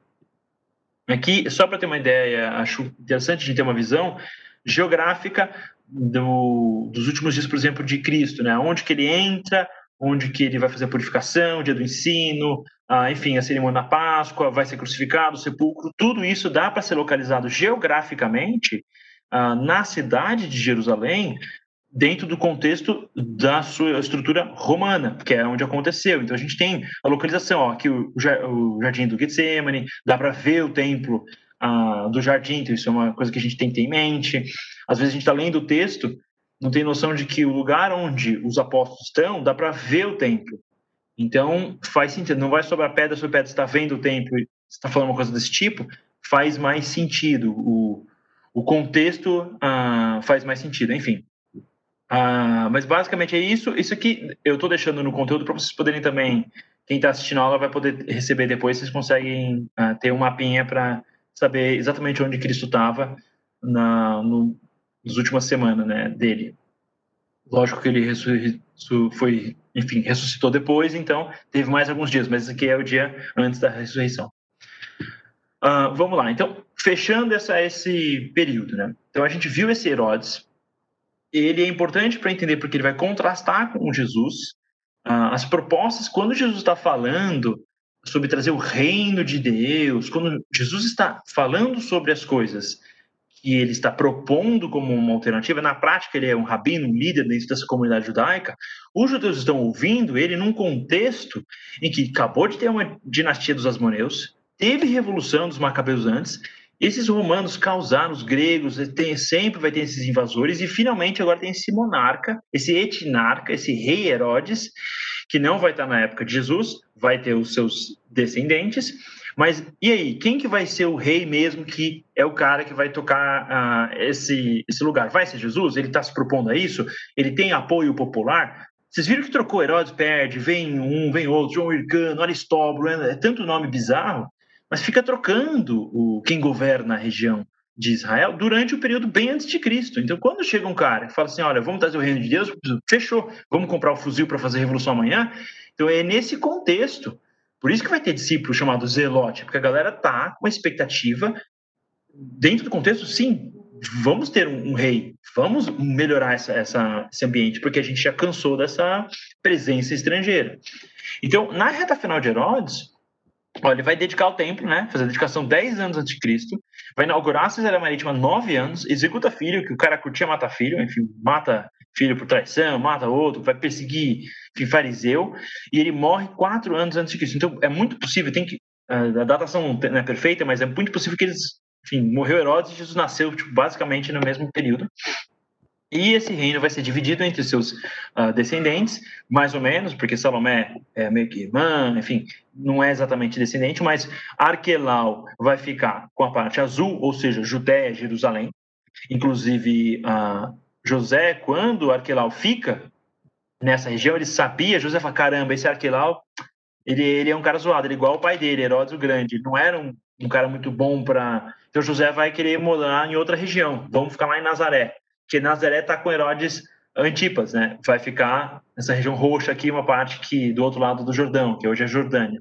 Aqui, só para ter uma ideia, acho interessante gente ter uma visão geográfica do, dos últimos dias, por exemplo, de Cristo, né? Onde que ele entra, onde que ele vai fazer a purificação, o dia do ensino, ah, enfim, a cerimônia da Páscoa, vai ser crucificado, o sepulcro, tudo isso dá para ser localizado geograficamente ah, na cidade de Jerusalém, dentro do contexto da sua estrutura romana, que é onde aconteceu. Então a gente tem a localização, ó, aqui o, o jardim do Getsemane, dá para ver o templo ah, do jardim, então isso é uma coisa que a gente tem que ter em mente. Às vezes a gente está lendo o texto, não tem noção de que o lugar onde os apóstolos estão, dá para ver o templo. Então, faz sentido. Não vai sobre a pedra, sobre a pedra, está vendo o templo e está falando uma coisa desse tipo, faz mais sentido. O, o contexto ah, faz mais sentido, enfim. Ah, mas basicamente é isso. Isso aqui eu estou deixando no conteúdo para vocês poderem também. Quem está assistindo a aula vai poder receber depois. Vocês conseguem ah, ter um mapinha para saber exatamente onde Cristo estava no, nas últimas semanas né, dele. Lógico que ele foi, enfim, ressuscitou depois, então teve mais alguns dias, mas esse aqui é o dia antes da ressurreição. Uh, vamos lá, então, fechando essa, esse período, né? Então, a gente viu esse Herodes, ele é importante para entender porque ele vai contrastar com Jesus. Uh, as propostas, quando Jesus está falando sobre trazer o reino de Deus, quando Jesus está falando sobre as coisas que ele está propondo como uma alternativa, na prática ele é um rabino, um líder dentro dessa comunidade judaica, os judeus estão ouvindo ele num contexto em que acabou de ter uma dinastia dos asmoneus, teve revolução dos macabeus antes, esses romanos causaram os gregos, tem, sempre vai ter esses invasores, e finalmente agora tem esse monarca, esse etnarca, esse rei Herodes, que não vai estar na época de Jesus, vai ter os seus descendentes, mas e aí, quem que vai ser o rei mesmo que é o cara que vai tocar uh, esse, esse lugar? Vai ser Jesus? Ele está se propondo a isso? Ele tem apoio popular? Vocês viram que trocou Herodes, perde, vem um, vem outro, João Hircano, Aristóbulo, é, é tanto nome bizarro, mas fica trocando o quem governa a região de Israel durante o período bem antes de Cristo. Então, quando chega um cara que fala assim, olha, vamos trazer o reino de Deus, fechou, vamos comprar o fuzil para fazer a revolução amanhã. Então, é nesse contexto por isso que vai ter discípulo chamado zelote, porque a galera tá com uma expectativa dentro do contexto, sim, vamos ter um, um rei, vamos melhorar essa, essa, esse ambiente, porque a gente já cansou dessa presença estrangeira. Então, na reta final de Herodes, olha, ele vai dedicar o templo, né? Fazer a dedicação 10 anos antes de Cristo, vai inaugurar a Cesareia Marítima 9 anos, executa filho, que o cara curtia matar filho, enfim, mata filho por traição, mata outro, vai perseguir fariseu, e ele morre quatro anos antes de Cristo. Então é muito possível, tem que a datação não é perfeita, mas é muito possível que eles, enfim, morreu Herodes e Jesus nasceu tipo, basicamente no mesmo período. E esse reino vai ser dividido entre seus uh, descendentes, mais ou menos, porque Salomé é meio que irmã, enfim, não é exatamente descendente, mas Arquelau vai ficar com a parte azul, ou seja, Judéia, Jerusalém. Inclusive, uh, José, quando Arquelau fica nessa região, ele sabia, José fala, caramba, esse Arquelau, ele, ele é um cara zoado, ele é igual o pai dele, Herodes o Grande, não era um, um cara muito bom para... Então José vai querer morar em outra região, vamos ficar lá em Nazaré, porque Nazaré está com Herodes Antipas, né? Vai ficar nessa região roxa aqui, uma parte que do outro lado do Jordão, que hoje é Jordânia.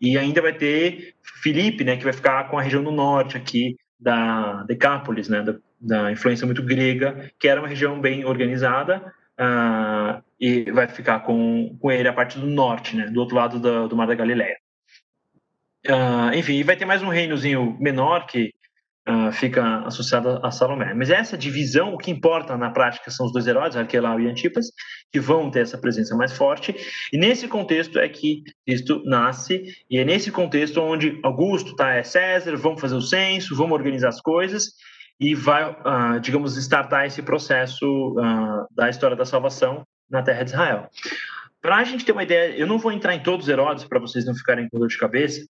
E ainda vai ter Filipe, né, que vai ficar com a região do norte aqui da Decápolis, né, da, da influência muito grega, que era uma região bem organizada, uh, e vai ficar com, com ele a parte do norte, né, do outro lado do, do Mar da Galileia. Uh, enfim, vai ter mais um reinozinho menor que uh, fica associado a Salomé. Mas essa divisão, o que importa na prática são os dois heróis, Arquelau e Antipas, que vão ter essa presença mais forte. E nesse contexto é que Cristo nasce, e é nesse contexto onde Augusto tá, é César, vamos fazer o censo, vamos organizar as coisas, e vai, uh, digamos, startar esse processo uh, da história da salvação na terra de Israel. Para a gente ter uma ideia, eu não vou entrar em todos os Herodes para vocês não ficarem com dor de cabeça,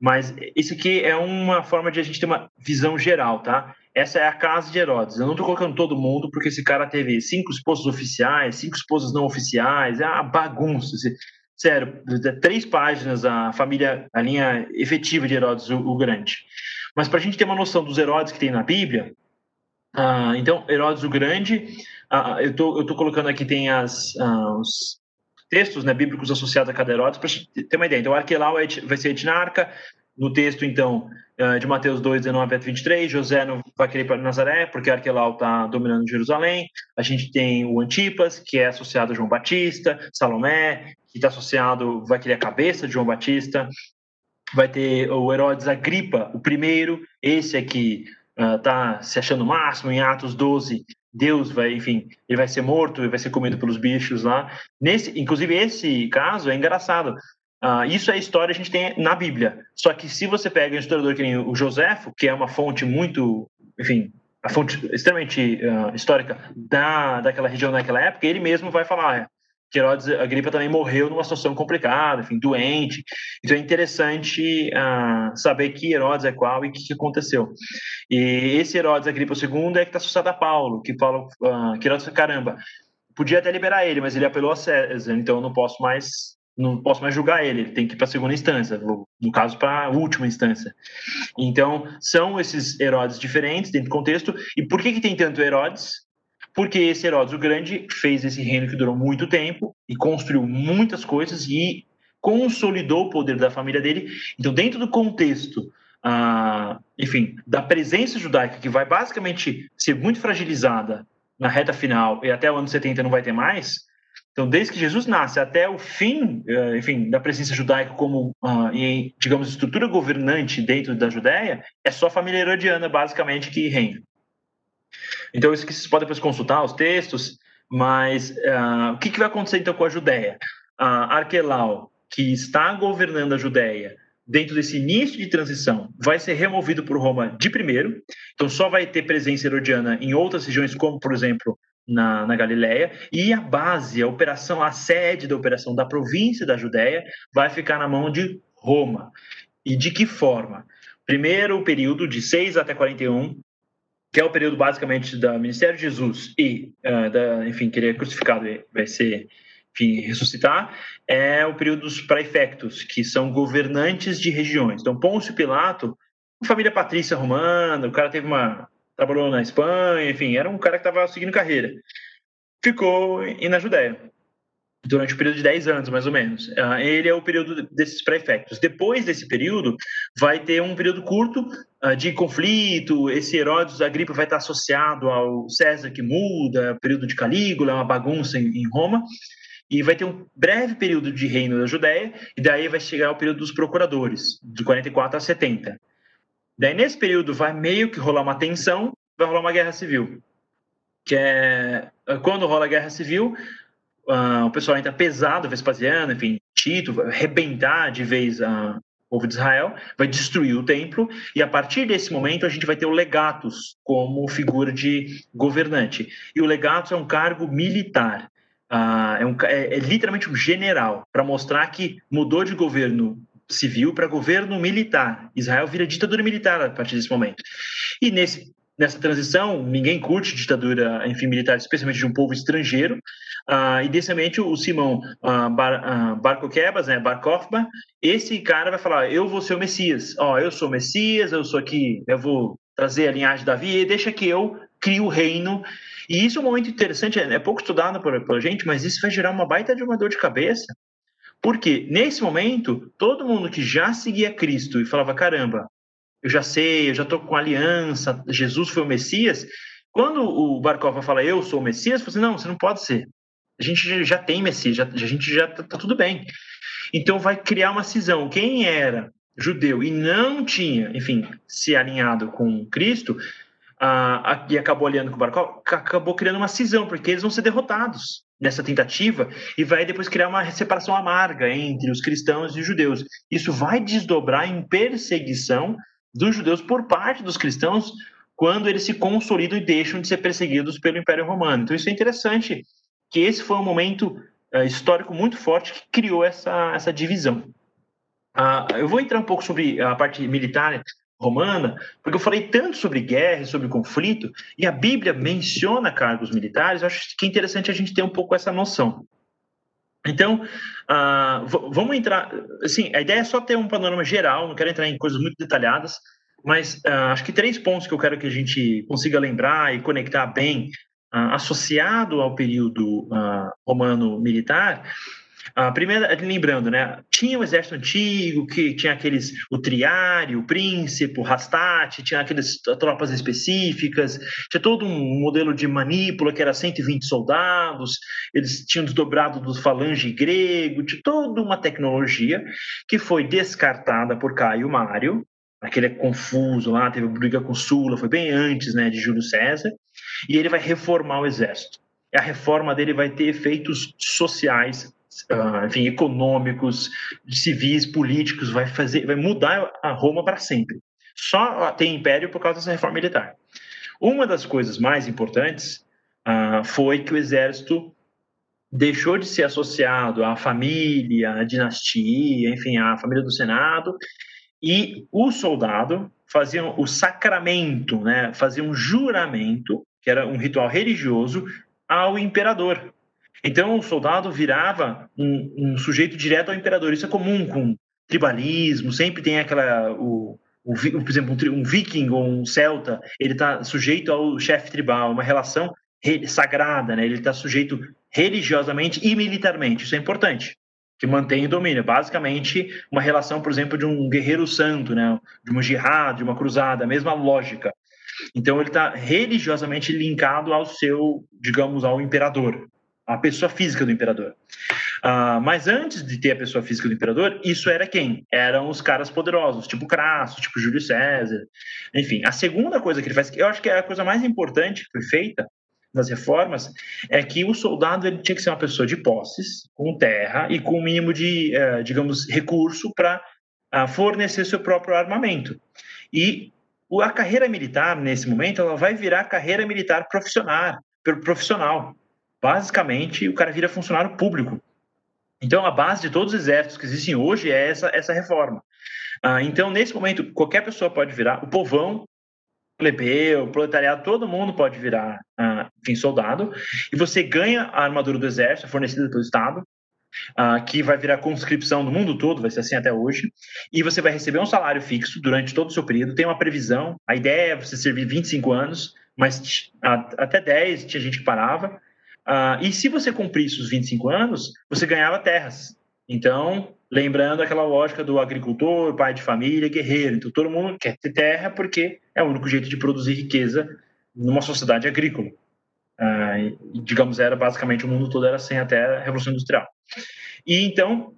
mas isso aqui é uma forma de a gente ter uma visão geral, tá? Essa é a casa de Herodes. Eu não estou colocando todo mundo, porque esse cara teve cinco esposas oficiais, cinco esposas não oficiais, é uma bagunça. Sério, três páginas a família, a linha efetiva de Herodes o, o Grande. Mas para a gente ter uma noção dos Herodes que tem na Bíblia, ah, então, Herodes o Grande, ah, eu tô, estou tô colocando aqui, tem as, ah, os textos né, bíblicos associados a cada Herodes, para ter uma ideia. Então, Arquelau é, vai ser etnarca, no texto, então, ah, de Mateus 2, 19 a 23, José não vai querer ir para Nazaré, porque Arquelau está dominando Jerusalém. A gente tem o Antipas, que é associado a João Batista, Salomé, que está associado, vai querer a cabeça de João Batista vai ter o Herodes Agripa, o primeiro, esse aqui está uh, se achando o máximo, em Atos 12, Deus vai, enfim, ele vai ser morto, ele vai ser comido pelos bichos lá. Nesse, inclusive, esse caso é engraçado. Uh, isso é história que a gente tem na Bíblia. Só que se você pega um historiador que nem o Joséfo, que é uma fonte muito, enfim, a fonte extremamente uh, histórica da, daquela região naquela época, ele mesmo vai falar, que Agripa também morreu numa situação complicada, enfim, doente. Então é interessante uh, saber que Herodes é qual e o que, que, aconteceu. E esse Herodes Agripa II é que está associado a Paulo, que Paulo, uh, que Herodes, caramba, podia até liberar ele, mas ele apelou a César, então eu não posso mais não posso mais julgar ele, ele tem que ir para a segunda instância, no caso para a última instância. Então, são esses Herodes diferentes dentro do contexto. E por que, que tem tanto Herodes? Porque esse Herodes o Grande fez esse reino que durou muito tempo e construiu muitas coisas e consolidou o poder da família dele. Então, dentro do contexto, ah, enfim, da presença judaica, que vai basicamente ser muito fragilizada na reta final e até o ano 70 não vai ter mais, então, desde que Jesus nasce até o fim, eh, enfim, da presença judaica como, em, digamos, estrutura governante dentro da Judéia, é só a família herodiana, basicamente, que reina. Então, isso que vocês podem depois consultar, os textos, mas uh, o que, que, vai acontecer, então, com a Judéia? Uh, Arquelau, que está governando a Judéia dentro desse início de transição, vai ser removido por Roma de primeiro, então só vai ter presença herodiana em outras regiões, como, por exemplo, na, na Galileia, e a base, a operação, a sede da operação da província da Judéia vai ficar na mão de Roma. E de que forma? Primeiro, período de 6 até 41, que é o período basicamente do ministério de Jesus e, uh, da, enfim, que ele é crucificado e vai ser, enfim, ressuscitar, é o período dos praefectos, que são governantes de regiões. Então, Pôncio Pilato, família patrícia romana, o cara teve uma trabalhou na Espanha, enfim, era um cara que estava seguindo carreira. Ficou e na Judéia durante o um período de 10 anos, mais ou menos. Uh, ele é o período desses prefectos. Depois desse período, vai ter um período curto uh, de conflito. Esse Herodes Agripa vai estar associado ao César que muda, período de Calígula, é uma bagunça em, em Roma. E vai ter um breve período de reino da Judéia, e daí vai chegar o período dos procuradores, de 44 a 70. Daí, nesse período, vai meio que rolar uma tensão, vai rolar uma guerra civil. Que é quando rola a guerra civil, uh, o pessoal entra pesado, Vespasiano, enfim, Tito, vai arrebentar de vez uh, o povo de Israel, vai destruir o templo, e a partir desse momento a gente vai ter o legatus como figura de governante. E o legatus é um cargo militar. Uh, é, um, é, é literalmente um general, para mostrar que mudou de governo civil para governo militar. Israel vira ditadura militar a partir desse momento. E nesse, nessa transição, ninguém curte ditadura, enfim, militar, especialmente de um povo estrangeiro. Uh, e desse ambiente, o Simão uh, Bar, uh, Barcoquebas, né, Barkofba, esse cara vai falar: Eu vou ser o Messias. Ó, eu sou o Messias, eu sou aqui, eu vou trazer a linhagem de Davi, deixa que eu crio o reino. E isso é um momento interessante, é, é pouco estudado por, por gente, mas isso vai gerar uma baita de uma dor de cabeça, porque nesse momento, todo mundo que já seguia Cristo e falava: caramba, eu já sei, eu já estou com aliança, Jesus foi o Messias. Quando o Barkov fala eu sou o Messias, você assim, não, você não pode ser. A gente já tem Messias, já, a gente já está tá tudo bem. Então vai criar uma cisão. Quem era judeu e não tinha, enfim, se alinhado com Cristo, ah, e acabou alinhando com o Barkov, acabou criando uma cisão, porque eles vão ser derrotados nessa tentativa e vai depois criar uma separação amarga entre os cristãos e os judeus. Isso vai desdobrar em perseguição dos judeus por parte dos cristãos quando eles se consolidam e deixam de ser perseguidos pelo Império Romano. Então isso é interessante, que esse foi um momento uh, histórico muito forte que criou essa, essa divisão. Uh, eu vou entrar um pouco sobre a parte militar romana, porque eu falei tanto sobre guerra, sobre conflito, e a Bíblia menciona cargos militares, eu acho que é interessante a gente ter um pouco essa noção. Então, uh, vamos entrar. Assim, a ideia é só ter um panorama geral, não quero entrar em coisas muito detalhadas, mas uh, acho que três pontos que eu quero que a gente consiga lembrar e conectar bem, uh, associado ao período romano militar, a primeira, lembrando, né, tinha o exército antigo, que tinha aqueles, o triário, o príncipe, o rastate, tinha aquelas tropas específicas, tinha todo um modelo de manípula que era 120 soldados, eles tinham desdobrado do falange grego, tinha toda uma tecnologia que foi descartada por Caio Mário, aquele é confuso lá, teve briga com Sula, foi bem antes né, de Júlio César, e ele vai reformar o exército. A reforma dele vai ter efeitos sociais uh, enfim, econômicos, civis, políticos, vai fazer, vai mudar a Roma para sempre. Só tem império por causa dessa reforma militar. Uma das coisas mais importantes uh, foi que o exército deixou de ser associado à família, à dinastia, enfim, à família do Senado, e o soldado fazia o sacramento, né, fazia um juramento, que era um ritual religioso, ao imperador. Então, o soldado virava um, um, sujeito direto ao imperador. Isso é comum com tribalismo, sempre tem aquela. O, o, por exemplo, um, um viking ou um celta, ele está sujeito ao chefe tribal, uma relação sagrada, né? ele está sujeito religiosamente e militarmente. Isso é importante, que mantém o domínio. Basicamente, uma relação, por exemplo, de um guerreiro santo, né? de uma jihad, de uma cruzada, a mesma lógica. Então, ele está religiosamente linkado ao seu, digamos, ao imperador, à pessoa física do imperador. Uh, mas antes de ter a pessoa física do imperador, isso era quem? Eram os caras poderosos, tipo Crasso, tipo Júlio César. Enfim, a segunda coisa que ele faz, que eu acho que é a coisa mais importante que foi feita das reformas, é que o soldado ele tinha que ser uma pessoa de posses, com terra e com o um mínimo de, uh, digamos, recurso para uh, eh, fornecer seu próprio armamento. E a carreira militar, nesse momento, ela vai virar carreira militar profissional. profissional. Basicamente, o cara vira funcionário público. Então, a base de todos os exércitos que existem hoje é essa, essa reforma. Ah, então, nesse momento, qualquer pessoa pode virar, o povão, plebeu, proletariado, todo mundo pode virar, ah, enfim, soldado, e você ganha a armadura do exército, fornecida pelo Estado, ah, que vai virar conscrição do mundo todo, vai ser assim até hoje, e você vai receber um salário fixo durante todo o seu período, tem uma previsão, a ideia é você servir 25 anos, mas até 10 tinha gente que parava, Uh, e se você cumprisse os 25 anos, você ganhava terras. Então, lembrando aquela lógica do agricultor, pai de família, guerreiro. Então, todo mundo quer ter terra porque é o único jeito de produzir riqueza numa sociedade agrícola. Uh, e, digamos, era basicamente o mundo todo era assim até a Revolução Industrial. E então,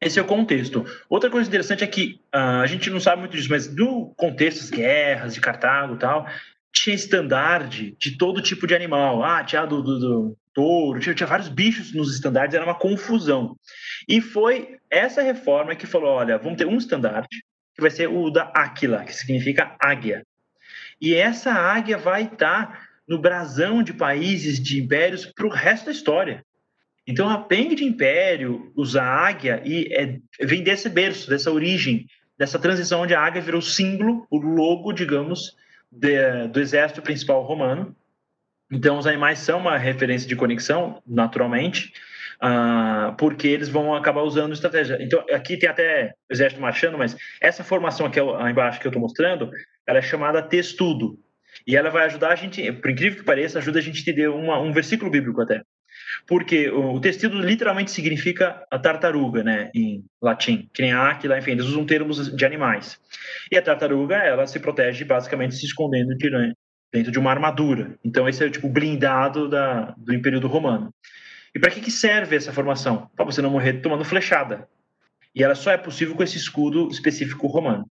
esse é o contexto. Outra coisa interessante é que uh, a gente não sabe muito disso, mas no contexto das guerras de Cartago e tal, tinha estandarte de todo tipo de animal. Ah, tinha do, do, do touro, tinha, tinha, vários bichos nos estandartes, era uma confusão. E foi essa reforma que falou: olha, vamos ter um estandarte, que vai ser o da Áquila, que significa águia. E essa águia vai estar no brasão de países, de impérios, para o resto da história. Então, a PENG de império usa a águia e é, vem desse berço, dessa origem, dessa transição onde a águia virou símbolo, o logo, digamos, de, do exército principal romano. Então, os animais são uma referência de conexão, naturalmente, uh, porque eles vão acabar usando estratégia. Então, aqui tem até o exército marchando, mas essa formação aqui embaixo que eu estou mostrando, ela é chamada textudo. E ela vai ajudar a gente, por incrível que pareça, ajuda a gente a entender uma, um versículo bíblico até. Porque o textudo literalmente significa a tartaruga, né, em latim, que nem a enfim, eles usam termos de animais. E a tartaruga, ela se protege basicamente se escondendo de, dentro de uma armadura. Então esse é o tipo blindado da, do período romano. E para que, que serve essa formação? Para você não morrer tomando flechada. E ela só é possível com esse escudo específico romano.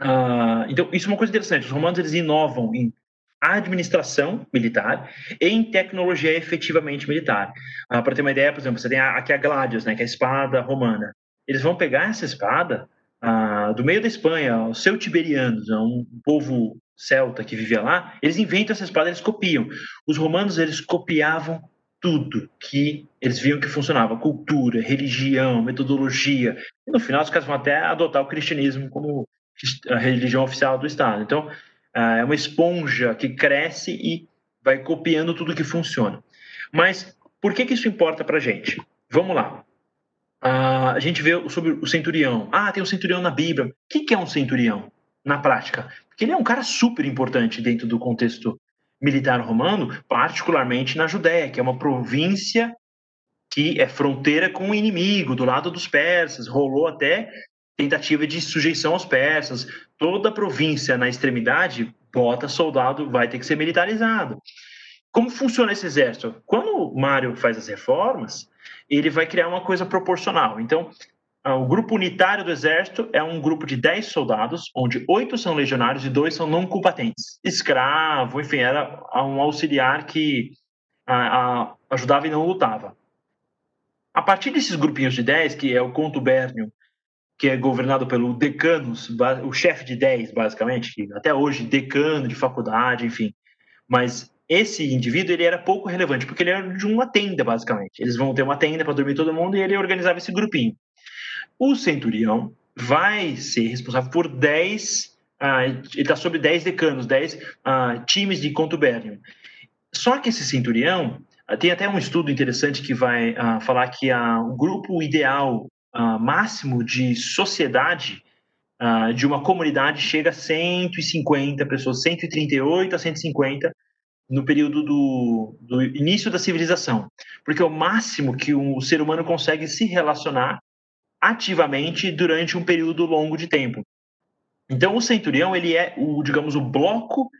Ah, então isso é uma coisa interessante. Os romanos eles inovam em administração militar e em tecnologia efetivamente militar. Ah, para ter uma ideia, por exemplo, você tem aqui a Gladius, né, que é a espada romana. Eles vão pegar essa espada ah, do meio da Espanha, os celtiberianos, é um povo celta que vivia lá, eles inventam essa espada, eles copiam. Os romanos, eles copiavam tudo que eles viam que funcionava, cultura, religião, metodologia. E no final, os caras vão até adotar o cristianismo como a religião oficial do Estado. Então, ah, é uma esponja que cresce e vai copiando tudo que funciona. Mas por que, que isso importa para a gente? Vamos lá. Uh, a gente vê sobre o centurião. Ah, tem um centurião na Bíblia. O que, que é um centurião na prática? Porque ele é um cara super importante dentro do contexto militar romano, particularmente na Judéia, que é uma província que é fronteira com o inimigo, do lado dos persas. Rolou até tentativa de sujeição aos persas. Toda a província na extremidade bota soldado, vai ter que ser militarizado. Como funciona esse exército? Quando Mário faz as reformas, ele vai criar uma coisa proporcional. Então, o grupo unitário do exército é um grupo de 10 soldados, onde oito são legionários e dois são não combatentes. Escravo, enfim, era um auxiliar que a, a, ajudava e não lutava. A partir desses grupinhos de 10, que é o contubérnio que é governado pelo decanos, o chefe de 10, basicamente, que até hoje decano de faculdade, enfim. Mas esse indivíduo ele era pouco relevante, porque ele era de uma tenda, basicamente. Eles vão ter uma tenda para dormir todo mundo e ele organizava esse grupinho. O centurião vai ser responsável por 10, ah, ele está sobre 10 decanos, 10 ah, times de contubérnio. Só que esse centurião, ah, tem até um estudo interessante que vai falar que o grupo ideal máximo de sociedade de uma comunidade chega a 150 pessoas, 138 a 150 no período do, do início da civilização, porque é o máximo que o ser humano consegue se relacionar ativamente durante um período longo de tempo. Então, o centurião ele é o, digamos, o bloco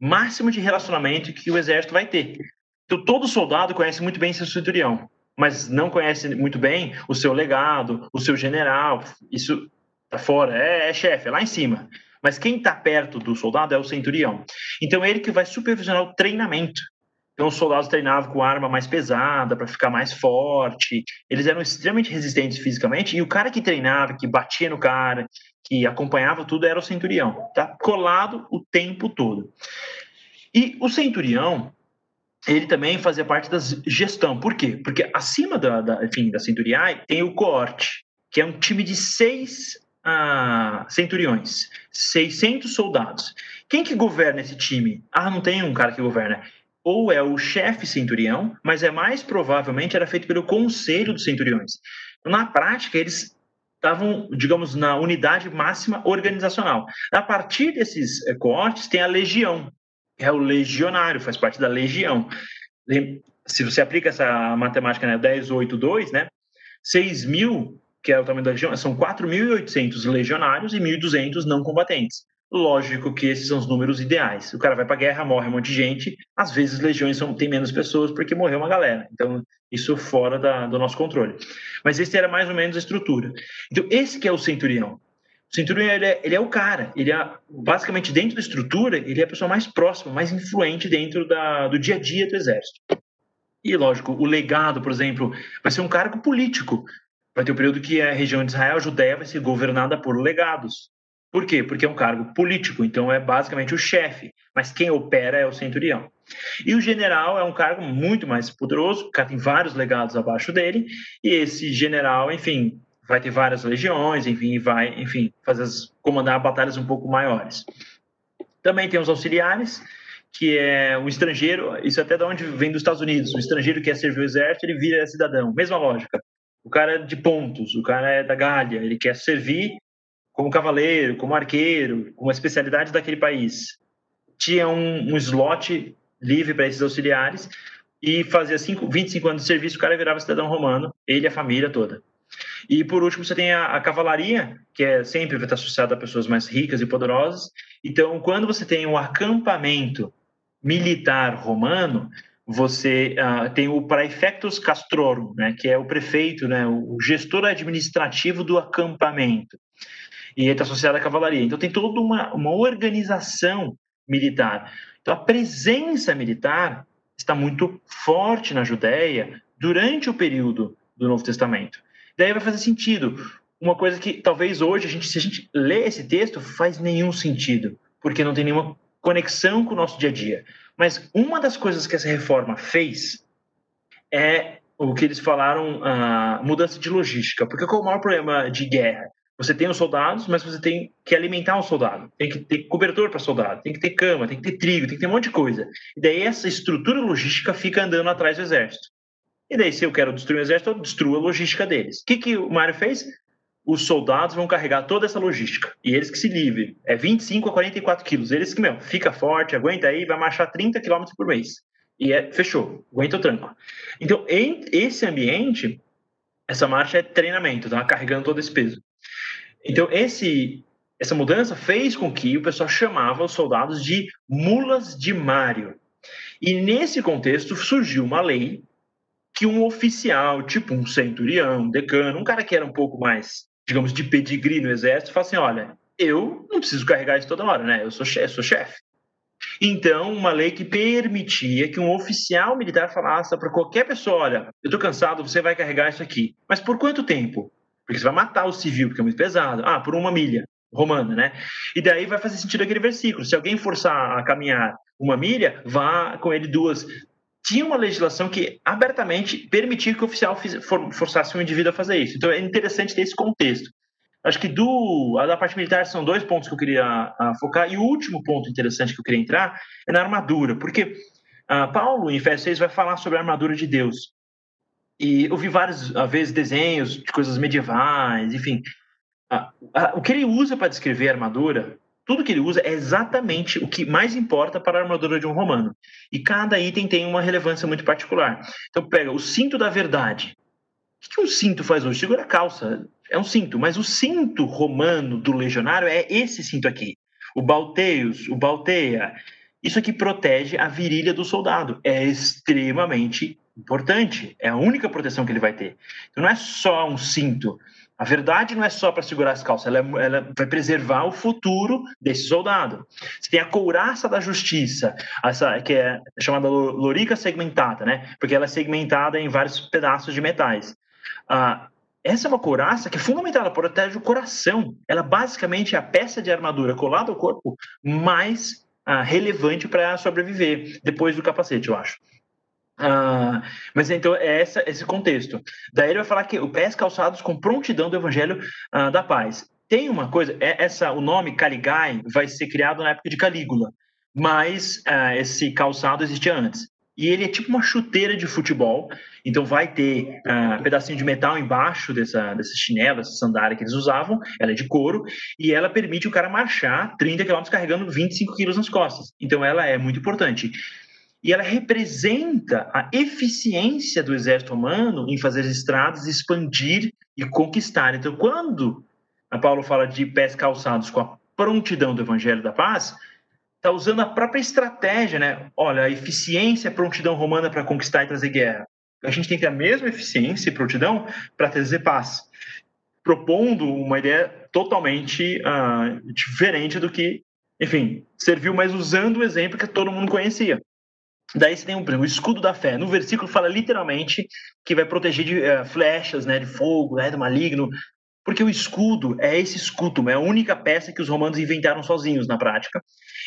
máximo de relacionamento que o exército vai ter. Então, todo soldado conhece muito bem seu centurião, mas não conhece muito bem o seu legado, o seu general. Isso tá fora, é, é chefe, é lá em cima. Mas quem está perto do soldado é o centurião. Então, ele que vai supervisionar o treinamento. Então, os soldados treinavam com arma mais pesada para ficar mais forte. Eles eram extremamente resistentes fisicamente. E o cara que treinava, que batia no cara, que acompanhava tudo, era o centurião. Tá colado o tempo todo. E o centurião, ele também fazia parte da gestão. Por quê? Porque acima da, da, enfim, da centuriai tem o coorte, que é um time de seis ah, centuriões, 600 soldados. Quem que governa esse time? Ah, não tem um cara que governa. Ou é o chefe centurião, mas é mais provavelmente era feito pelo conselho dos centuriões. Na prática, eles estavam, digamos, na unidade máxima organizacional. A partir desses eh, coortes tem a legião, é o legionário, faz parte da legião. Se você aplica essa matemática, né, 10, 8, 2, né, 6 mil que é o tamanho da legião, são 4.800 legionários e 1.200 não combatentes. Lógico que esses são os números ideais. O cara vai para a guerra, morre um monte de gente, às vezes legiões são, tem menos pessoas porque morreu uma galera. Então, isso fora da, do nosso controle. Mas esse era mais ou menos a estrutura. Então, esse que é o centurião. O centurião, ele é, ele é o cara. Ele é, basicamente, dentro da estrutura, ele é a pessoa mais próxima, mais influente dentro da, do dia a dia do exército. E, lógico, o legado, por exemplo, vai ser um cargo político vai ter um período que a região de Israel, a Judéia, vai ser governada por legados. Por quê? Porque é um cargo político, então é basicamente o chefe, mas quem opera é o centurião. E o general é um cargo muito mais poderoso, tem vários legados abaixo dele, e esse general, enfim, vai ter várias legiões, enfim, vai, enfim, fazer as, comandar batalhas um pouco maiores. Também tem os auxiliares, que é um estrangeiro, isso até de onde vem dos Estados Unidos, o estrangeiro que quer servir o exército, ele vira cidadão, mesma lógica o cara é de pontos, o cara é da galha, ele quer servir como cavaleiro, como arqueiro, com uma especialidade daquele país. Tinha um, um slot livre para esses auxiliares e fazia cinco, 25 anos de serviço, o cara virava cidadão romano, ele e a família toda. E por último, você tem a, a, cavalaria, que é sempre vai estar associada a pessoas mais ricas e poderosas. Então, quando você tem um acampamento militar romano, você uh, tem o praefectus castrorum, né, que é o prefeito, né, o gestor administrativo do acampamento, e está associado à cavalaria. Então tem toda uma, uma organização militar. Então a presença militar está muito forte na Judéia durante o período do Novo Testamento. Daí vai fazer sentido. Uma coisa que talvez hoje, a gente, se a gente lê esse texto, faz nenhum sentido, porque não tem nenhuma conexão com o nosso dia a dia. Mas uma das coisas que essa reforma fez é o que eles falaram, a mudança de logística. Porque qual é o maior problema de guerra? Você tem os soldados, mas você tem que alimentar o soldado. Tem que ter cobertor para soldado, tem que ter cama, tem que ter trigo, tem que ter um monte de coisa. E daí essa estrutura logística fica andando atrás do exército. E daí, se eu quero destruir o exército, eu destruo a logística deles. O que, que o Mário fez? os soldados vão carregar toda essa logística. E eles que se livrem. É 25 a 44 quilos. Eles que, meu, fica forte, aguenta aí, vai marchar 30 quilômetros por mês. E é, fechou, aguenta o tranco. Então, em esse ambiente, essa marcha é treinamento, tá? Carregando todo esse peso. Então, esse, essa mudança fez com que o pessoal chamava os soldados de mulas de Mário. E nesse contexto surgiu uma lei que um oficial, tipo um centurião, um decano, um cara que era um pouco mais digamos, de pedigree no exército, fala assim: olha, eu não preciso carregar isso toda hora, né? Eu sou chefe, sou chefe. Então, uma lei que permitia que um oficial militar falasse para qualquer pessoa: olha, eu estou cansado, você vai carregar isso aqui. Mas por quanto tempo? Porque você vai matar o civil, porque é muito pesado. Ah, por uma milha romana, né? E daí vai fazer sentido aquele versículo: se alguém forçar a caminhar uma milha, vá com ele duas tinha uma legislação que abertamente permitia que o oficial forçasse um indivíduo a fazer isso. Então é interessante ter esse contexto. Acho que do, da parte militar são dois pontos que eu queria a, focar, e o último ponto interessante que eu queria entrar é na armadura, porque a, Paulo, em Efésios 6, vai falar sobre a armadura de Deus. E eu vi várias vezes desenhos de coisas medievais, enfim. o que ele usa para descrever a armadura tudo que ele usa é exatamente o que mais importa para a armadura de um romano. E cada item tem uma relevância muito particular. Então, pega o cinto da verdade. O que um cinto faz hoje? Segura a calça. É um cinto, mas o cinto romano do legionário é esse cinto aqui. O balteios, o balteia. Isso aqui protege a virilha do soldado. É extremamente importante. É a única proteção que ele vai ter. Então, não é só um cinto. A verdade não é só para segurar as calças, ela, é, ela, vai preservar o futuro desse soldado. Você tem a couraça da justiça, essa, que é chamada lorica segmentada, né? Porque ela é segmentada em vários pedaços de metais. Ah, essa é uma couraça que é fundamental, ela protege o coração. Ela basicamente é a peça de armadura colada ao corpo mais ah, relevante para sobreviver, depois do capacete, eu acho. Ah, mas então é essa, esse contexto. Daí ele vai falar que o pés calçados com prontidão do evangelho ah, da paz. Tem uma coisa, é, essa, o nome Caligai vai ser criado na época de Calígula, mas ah, esse calçado existia antes. E ele é tipo uma chuteira de futebol, então vai ter um pedacinho de metal embaixo dessa, dessa chinela, sandália que eles usavam, ela é de couro, e ela permite o cara marchar 30 km carregando 25 kg nas costas. Então ela é muito importante e ela representa a eficiência do exército romano em fazer as estradas expandir e conquistar. Então, quando a Paulo fala de pés calçados com a prontidão do evangelho da paz, está usando a própria estratégia, né? Olha, a eficiência a prontidão romana para conquistar e trazer guerra. A gente tem que ter a mesma eficiência e prontidão para trazer paz, propondo uma ideia totalmente uh, diferente do que, enfim, serviu, mas usando o exemplo que todo mundo conhecia. Daí você tem um, o escudo da fé. No versículo fala literalmente que vai proteger de uh, flechas, né, de fogo, né, do maligno, porque o escudo é esse escudo, é a única peça que os romanos inventaram sozinhos na prática.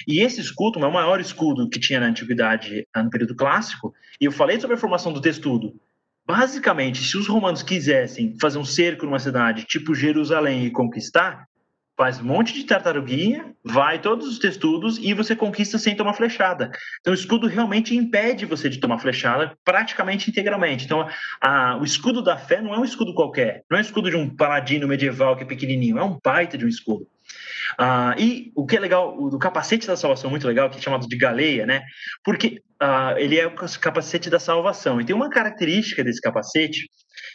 E esse escudo é o maior escudo que tinha na antiguidade, no período clássico. E eu falei sobre a formação do textudo. Basicamente, se os romanos quisessem fazer um cerco numa cidade tipo Jerusalém e conquistar, faz um monte de tartaruguinha, vai todos os testudos e você conquista sem tomar flechada. Então o escudo realmente impede você de tomar flechada praticamente integralmente. Então a, o escudo da fé não é um escudo qualquer, não é um escudo de um paladino medieval que é pequenininho, é um baita de um escudo. Ah, e o que é legal, o do capacete da salvação, muito legal, que é chamado de galeia, né? Porque ah, ele é o capacete da salvação. E tem uma característica desse capacete,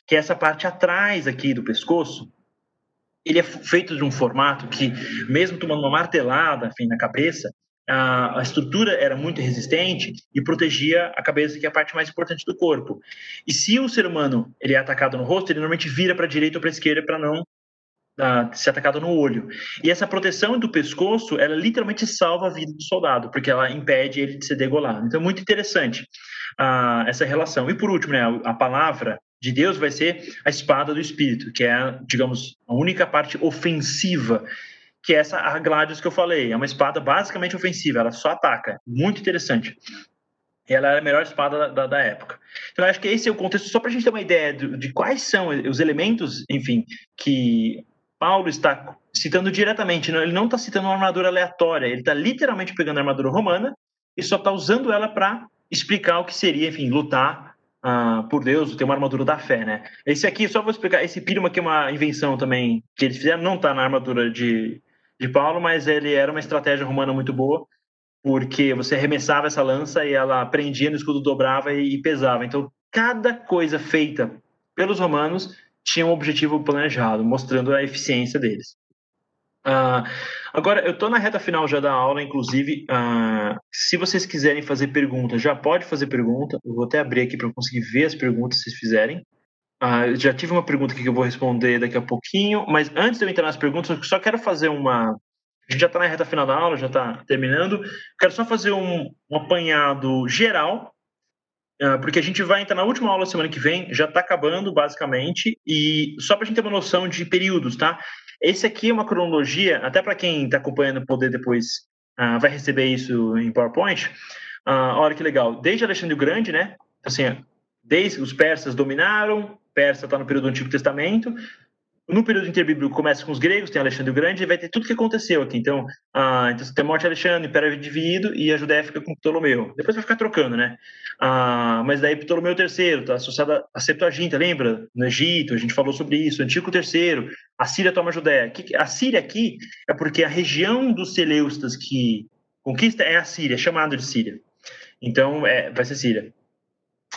que é essa parte atrás aqui do pescoço, ele é feito de um formato que, mesmo tomando uma martelada enfim, na cabeça, a, a, estrutura era muito resistente e protegia a cabeça, que é a parte mais importante do corpo. E se o ser humano ele é atacado no rosto, ele normalmente vira para a direita ou para a esquerda para não uh, ser atacado no olho. E essa proteção do pescoço, ela literalmente salva a vida do soldado, porque ela impede ele de ser degolado. Então, é muito interessante uh, essa relação. E por último, né, a, a palavra de Deus vai ser a espada do Espírito, que é, digamos, a única parte ofensiva, que é essa Argladius que eu falei. É uma espada basicamente ofensiva, ela só ataca. Muito interessante. Ela é a melhor espada da, da, da época. Então, acho que esse é o contexto, só para a gente ter uma ideia de, de quais são os elementos, enfim, que Paulo está citando diretamente. Ele não está citando uma armadura aleatória, ele está literalmente pegando a armadura romana e só está usando ela para explicar o que seria, enfim, lutar ah, por Deus, tem uma armadura da fé, né? Esse aqui, só vou explicar, esse pirma aqui é uma invenção também que eles fizeram, não está na armadura de, de Paulo, mas ele era uma estratégia romana muito boa, porque você arremessava essa lança e ela prendia no escudo, dobrava e, e pesava. Então, cada coisa feita pelos romanos tinha um objetivo planejado, mostrando a eficiência deles. Uh, agora, eu estou na reta final já da aula, inclusive, uh, se vocês quiserem fazer pergunta, já pode fazer pergunta. Eu vou até abrir aqui para conseguir ver as perguntas que vocês fizerem. Uh, já tive uma pergunta aqui que eu vou responder daqui a pouquinho, mas antes de eu entrar nas perguntas, eu só quero fazer uma. A gente já está na reta final da aula, já está terminando. Quero só fazer um, um apanhado geral, porque a gente vai entrar na última aula semana que vem, já está acabando, basicamente, e só para a gente ter uma noção de períodos, tá? Esse aqui é uma cronologia, até para quem está acompanhando poder depois uh, vai receber isso em PowerPoint. Uh, olha que legal, desde Alexandre o Grande, né? Assim, desde os persas dominaram, Persa está no período do Antigo Testamento, no período interbíblico começa com os gregos, tem Alexandre o Grande, e vai ter tudo que aconteceu aqui. Então, ah, então tem a morte de Alexandre, o Império é dividido, e a Judéia fica com Ptolomeu. Depois vai ficar trocando, né? Ah, mas daí Ptolomeu III está associado à Septuaginta, lembra? No Egito, a gente falou sobre isso. Antíoco III, a Síria toma a Judéia. A Síria aqui é porque a região dos Seleustas que conquista é a Síria, é chamada de Síria. Então, é, vai ser Síria.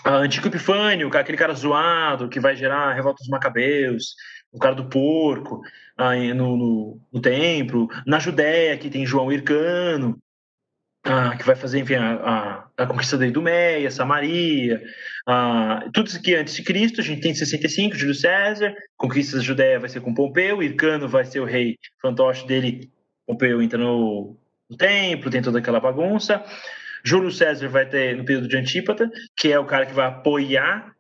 Ah, Antigo Epifânio, aquele cara zoado que vai gerar a revolta dos macabeus, o cara do porco, aí no, no, no, templo, na Judéia, que tem João Hircano, ah, que vai fazer, enfim, a, a, a conquista da Idumeia, Samaria, ah, tudo isso aqui antes de Cristo, a gente tem 65, Júlio César, conquista da Judéia vai ser com Pompeu, Hircano vai ser o rei fantoche dele, Pompeu entra no, no templo, tem toda aquela bagunça, Júlio César vai ter no período de Antípata, que é o cara que vai apoiar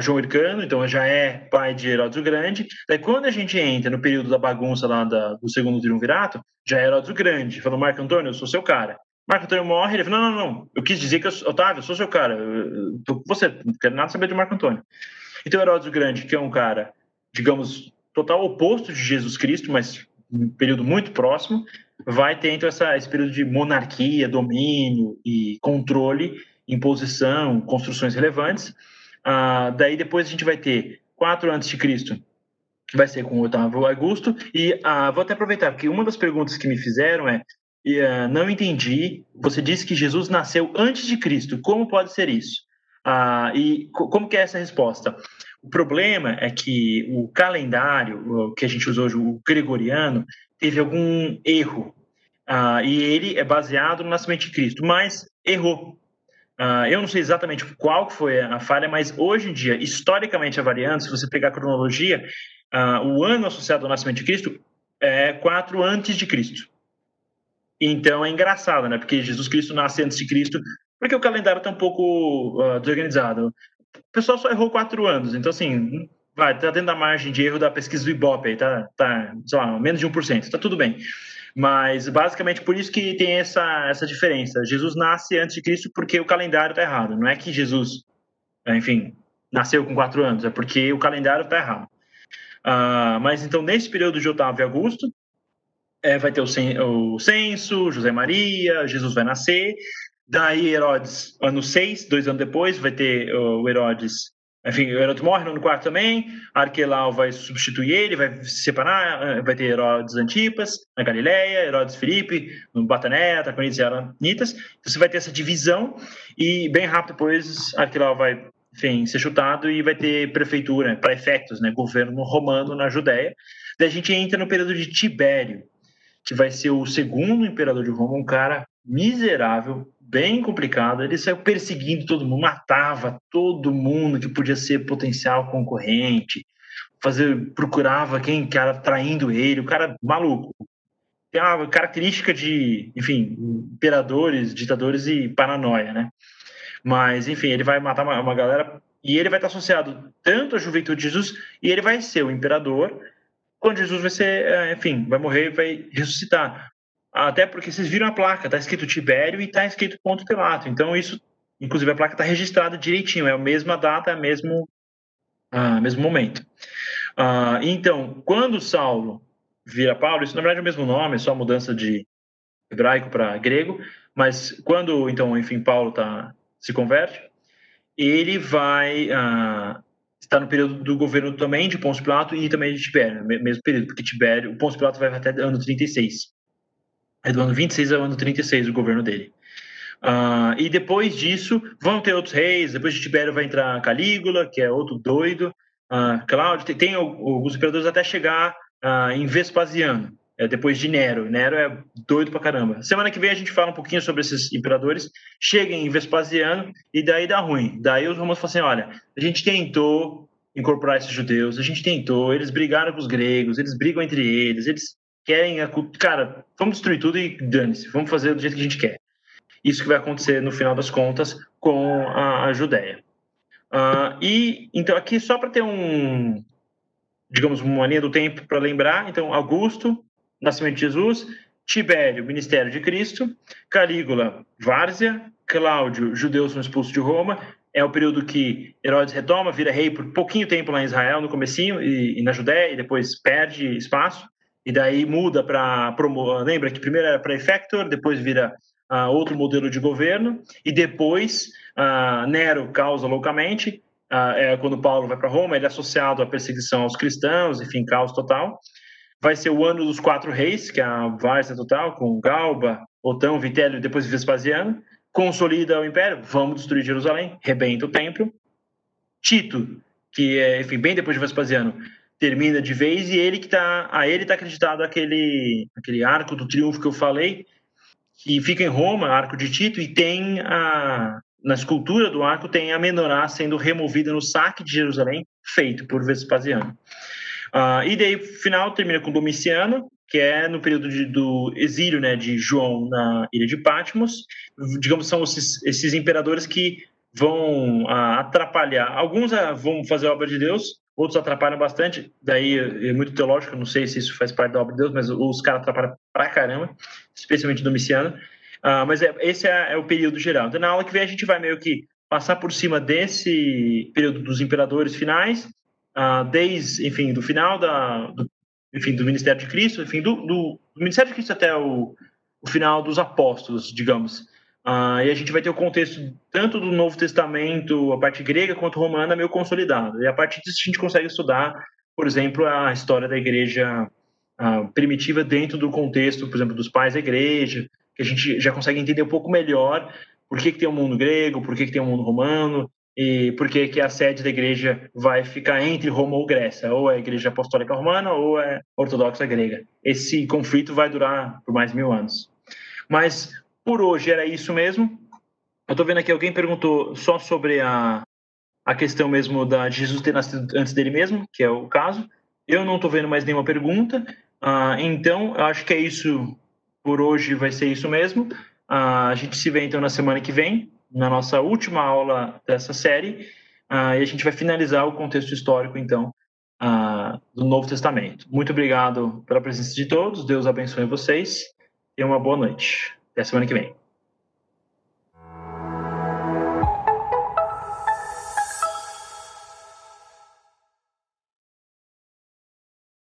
João Hircano, então já é pai de Herodes o Grande. Daí quando a gente entra no período da bagunça lá da, do segundo triunvirato, já é Herodes o Grande. Falou, Marco Antônio, eu sou seu cara. Marco Antônio morre, ele falou, não, não, não, eu quis dizer que, eu, Otávio, eu sou seu cara, eu, com você, não quero nada saber de Marco Antônio. Então Herodes o Grande, que é um cara, digamos, total oposto de Jesus Cristo, mas um período muito próximo, vai ter então essa, esse período de monarquia, domínio e controle, imposição, construções relevantes, ah, daí depois a gente vai ter 4 a.C., que vai ser com o Otávio Augusto. E ah, vou até aproveitar, porque uma das perguntas que me fizeram é: uh, não entendi, você disse que Jesus nasceu antes de Cristo, como pode ser isso? Ah, e como que é essa resposta? O problema é que o calendário que a gente usou hoje, o gregoriano, teve algum erro. Ah, e ele é baseado no nascimento de Cristo, mas errou. Uh, eu não sei exatamente qual foi a falha, mas hoje em dia, historicamente avaliando, se você pegar a cronologia, uh, o ano associado ao nascimento de Cristo é 4 antes de Cristo. Então é engraçado, né? Porque Jesus Cristo nasce antes de Cristo, porque o calendário está um pouco uh, desorganizado. O pessoal só errou quatro anos, então assim, vai, tá dentro da margem de erro da pesquisa do Ibope, aí, tá, tá, sei lá, menos de 1%, tá tudo bem. Mas basicamente por isso que tem essa, essa diferença. Jesus nasce antes de Cristo porque o calendário está errado. Não é que Jesus, enfim, nasceu com quatro anos, é porque o calendário está errado. Uh, mas então, nesse período de Otávio e Augusto, é, vai ter o, cen o censo, José Maria, Jesus vai nascer. Daí, Herodes, ano 6, dois anos depois, vai ter o Herodes enfim, o Herodes morre no 4 também, Arquelau vai substituir ele, vai se separar, eh, vai ter Herodes Antipas na Galileia, Herodes Filipe no Batané, Traconitas e Aranitas. Então você vai ter essa divisão e bem rápido depois Arquelau vai enfim, ser chutado e vai ter prefeitura, para efeitos, né, governo romano na Judéia. Daí a gente entra no período de Tibério, que vai ser o segundo imperador de Roma, um cara miserável, bem complicado. Ele saiu perseguindo todo mundo, matava todo mundo que podia ser potencial concorrente, fazer, procurava quem que era traindo ele, o cara maluco. Tem uma característica de, enfim, imperadores, ditadores e paranoia, né? Mas, enfim, ele vai matar uma, uma galera e ele vai estar associado tanto à juventude de Jesus e ele vai ser o imperador quando Jesus vai ser, é, enfim, vai morrer e vai ressuscitar. Até porque vocês viram a placa, está escrito Tibério e está escrito ponto Pilato. Então, isso, inclusive, a placa está registrada direitinho, é a mesma data, é o mesmo, ah, mesmo momento. Ah, então, quando Saulo vira Paulo, isso na verdade é o mesmo nome, é só mudança de hebraico para grego, mas quando, então, enfim, Paulo tá, se converte, ele vai ah, estar no período do governo também de Pôncio Pilato e também de Tibério, mesmo período, porque Tibério, o Pôncio Pilato vai até ano 36 é do ano 26 ao ano 36 o governo dele. Uh, e depois disso, vão ter outros reis. Depois de Tibério vai entrar Calígula, que é outro doido. Uh, Cláudio, tem, tem alguns imperadores até chegar uh, em Vespasiano, é, depois de Nero. Nero é doido pra caramba. Semana que vem a gente fala um pouquinho sobre esses imperadores. Cheguem em Vespasiano e daí dá ruim. Daí os romanos falam assim: olha, a gente tentou incorporar esses judeus, a gente tentou, eles brigaram com os gregos, eles brigam entre eles, eles querem. Cara, vamos destruir tudo e dane-se, vamos fazer do jeito que a gente quer. Isso que vai acontecer no final das contas com a, a Judéia. Uh, e então aqui só para ter um, digamos, uma linha do tempo para lembrar. Então, Augusto, nascimento de Jesus, Tibério, ministério de Cristo, Calígula, Várzea, Cláudio, judeus são expulsos de Roma, é o período que Herodes retoma, vira rei por pouquinho tempo lá em Israel, no comecinho, e, e na Judéia, e depois perde espaço, e daí muda para... Lembra que primeiro era prefector, depois vira uh, outro modelo de governo, e depois uh, Nero causa loucamente, uh, é quando Paulo vai para Roma, ele é associado à perseguição aos cristãos, enfim, caos total. Vai ser o ano dos quatro reis, que é a várzea total, com Galba, Otão, Vitélio e depois Vespasiano. Consolida o império, vamos destruir Jerusalém, rebenta o templo. Tito, que é, enfim, bem depois de Vespasiano, termina de vez e ele que tá, a ele está acreditado aquele, aquele arco do triunfo que eu falei, que fica em Roma, arco de Tito, e tem a, na escultura do arco tem a menorá sendo removida no saque de Jerusalém, feito por Vespasiano. Uh, e daí, final, termina com Domiciano, que é no período de, do exílio né, de João na ilha de Patmos. Digamos, são esses, esses imperadores que vão uh, atrapalhar. Alguns uh, vão fazer a obra de Deus, outros atrapalham bastante. Daí é muito teológico, não sei se isso faz parte da obra de Deus, mas os caras atrapalham pra caramba, especialmente Domiciano. Uh, mas é, esse é, é, o período geral. Então, na aula que vem, a gente vai meio que passar por cima desse período dos imperadores finais, uh, desde, enfim, do final da, do, enfim, do ministério de Cristo, enfim, do, do, do ministério de Cristo até o, o, final dos apóstolos, digamos. Uh, e a gente vai ter o contexto tanto do Novo Testamento, a parte grega quanto romana, meio consolidado. E a partir disso a gente consegue estudar, por exemplo, a história da igreja primitiva dentro do contexto, por exemplo, dos pais da igreja, que a gente já consegue entender um pouco melhor por que, que tem o um mundo grego, por que, que tem o um mundo romano, e por que, que a sede da igreja vai ficar entre Roma ou Grécia, ou é a igreja apostólica romana ou é ortodoxa grega. Esse conflito vai durar por mais mil anos. Mas por hoje era isso mesmo. Eu estou vendo aqui, alguém perguntou só sobre a, a questão mesmo da Jesus ter nascido antes dele mesmo, que é o caso. Eu não estou vendo mais nenhuma pergunta. Uh, então, eu acho que é isso por hoje vai ser isso mesmo. Uh, a gente se vê então na semana que vem, na nossa última aula dessa série, uh, e a gente vai finalizar o contexto histórico então do Novo Testamento. Muito obrigado pela presença de todos, Deus abençoe vocês e uma boa noite. Até a semana que vem.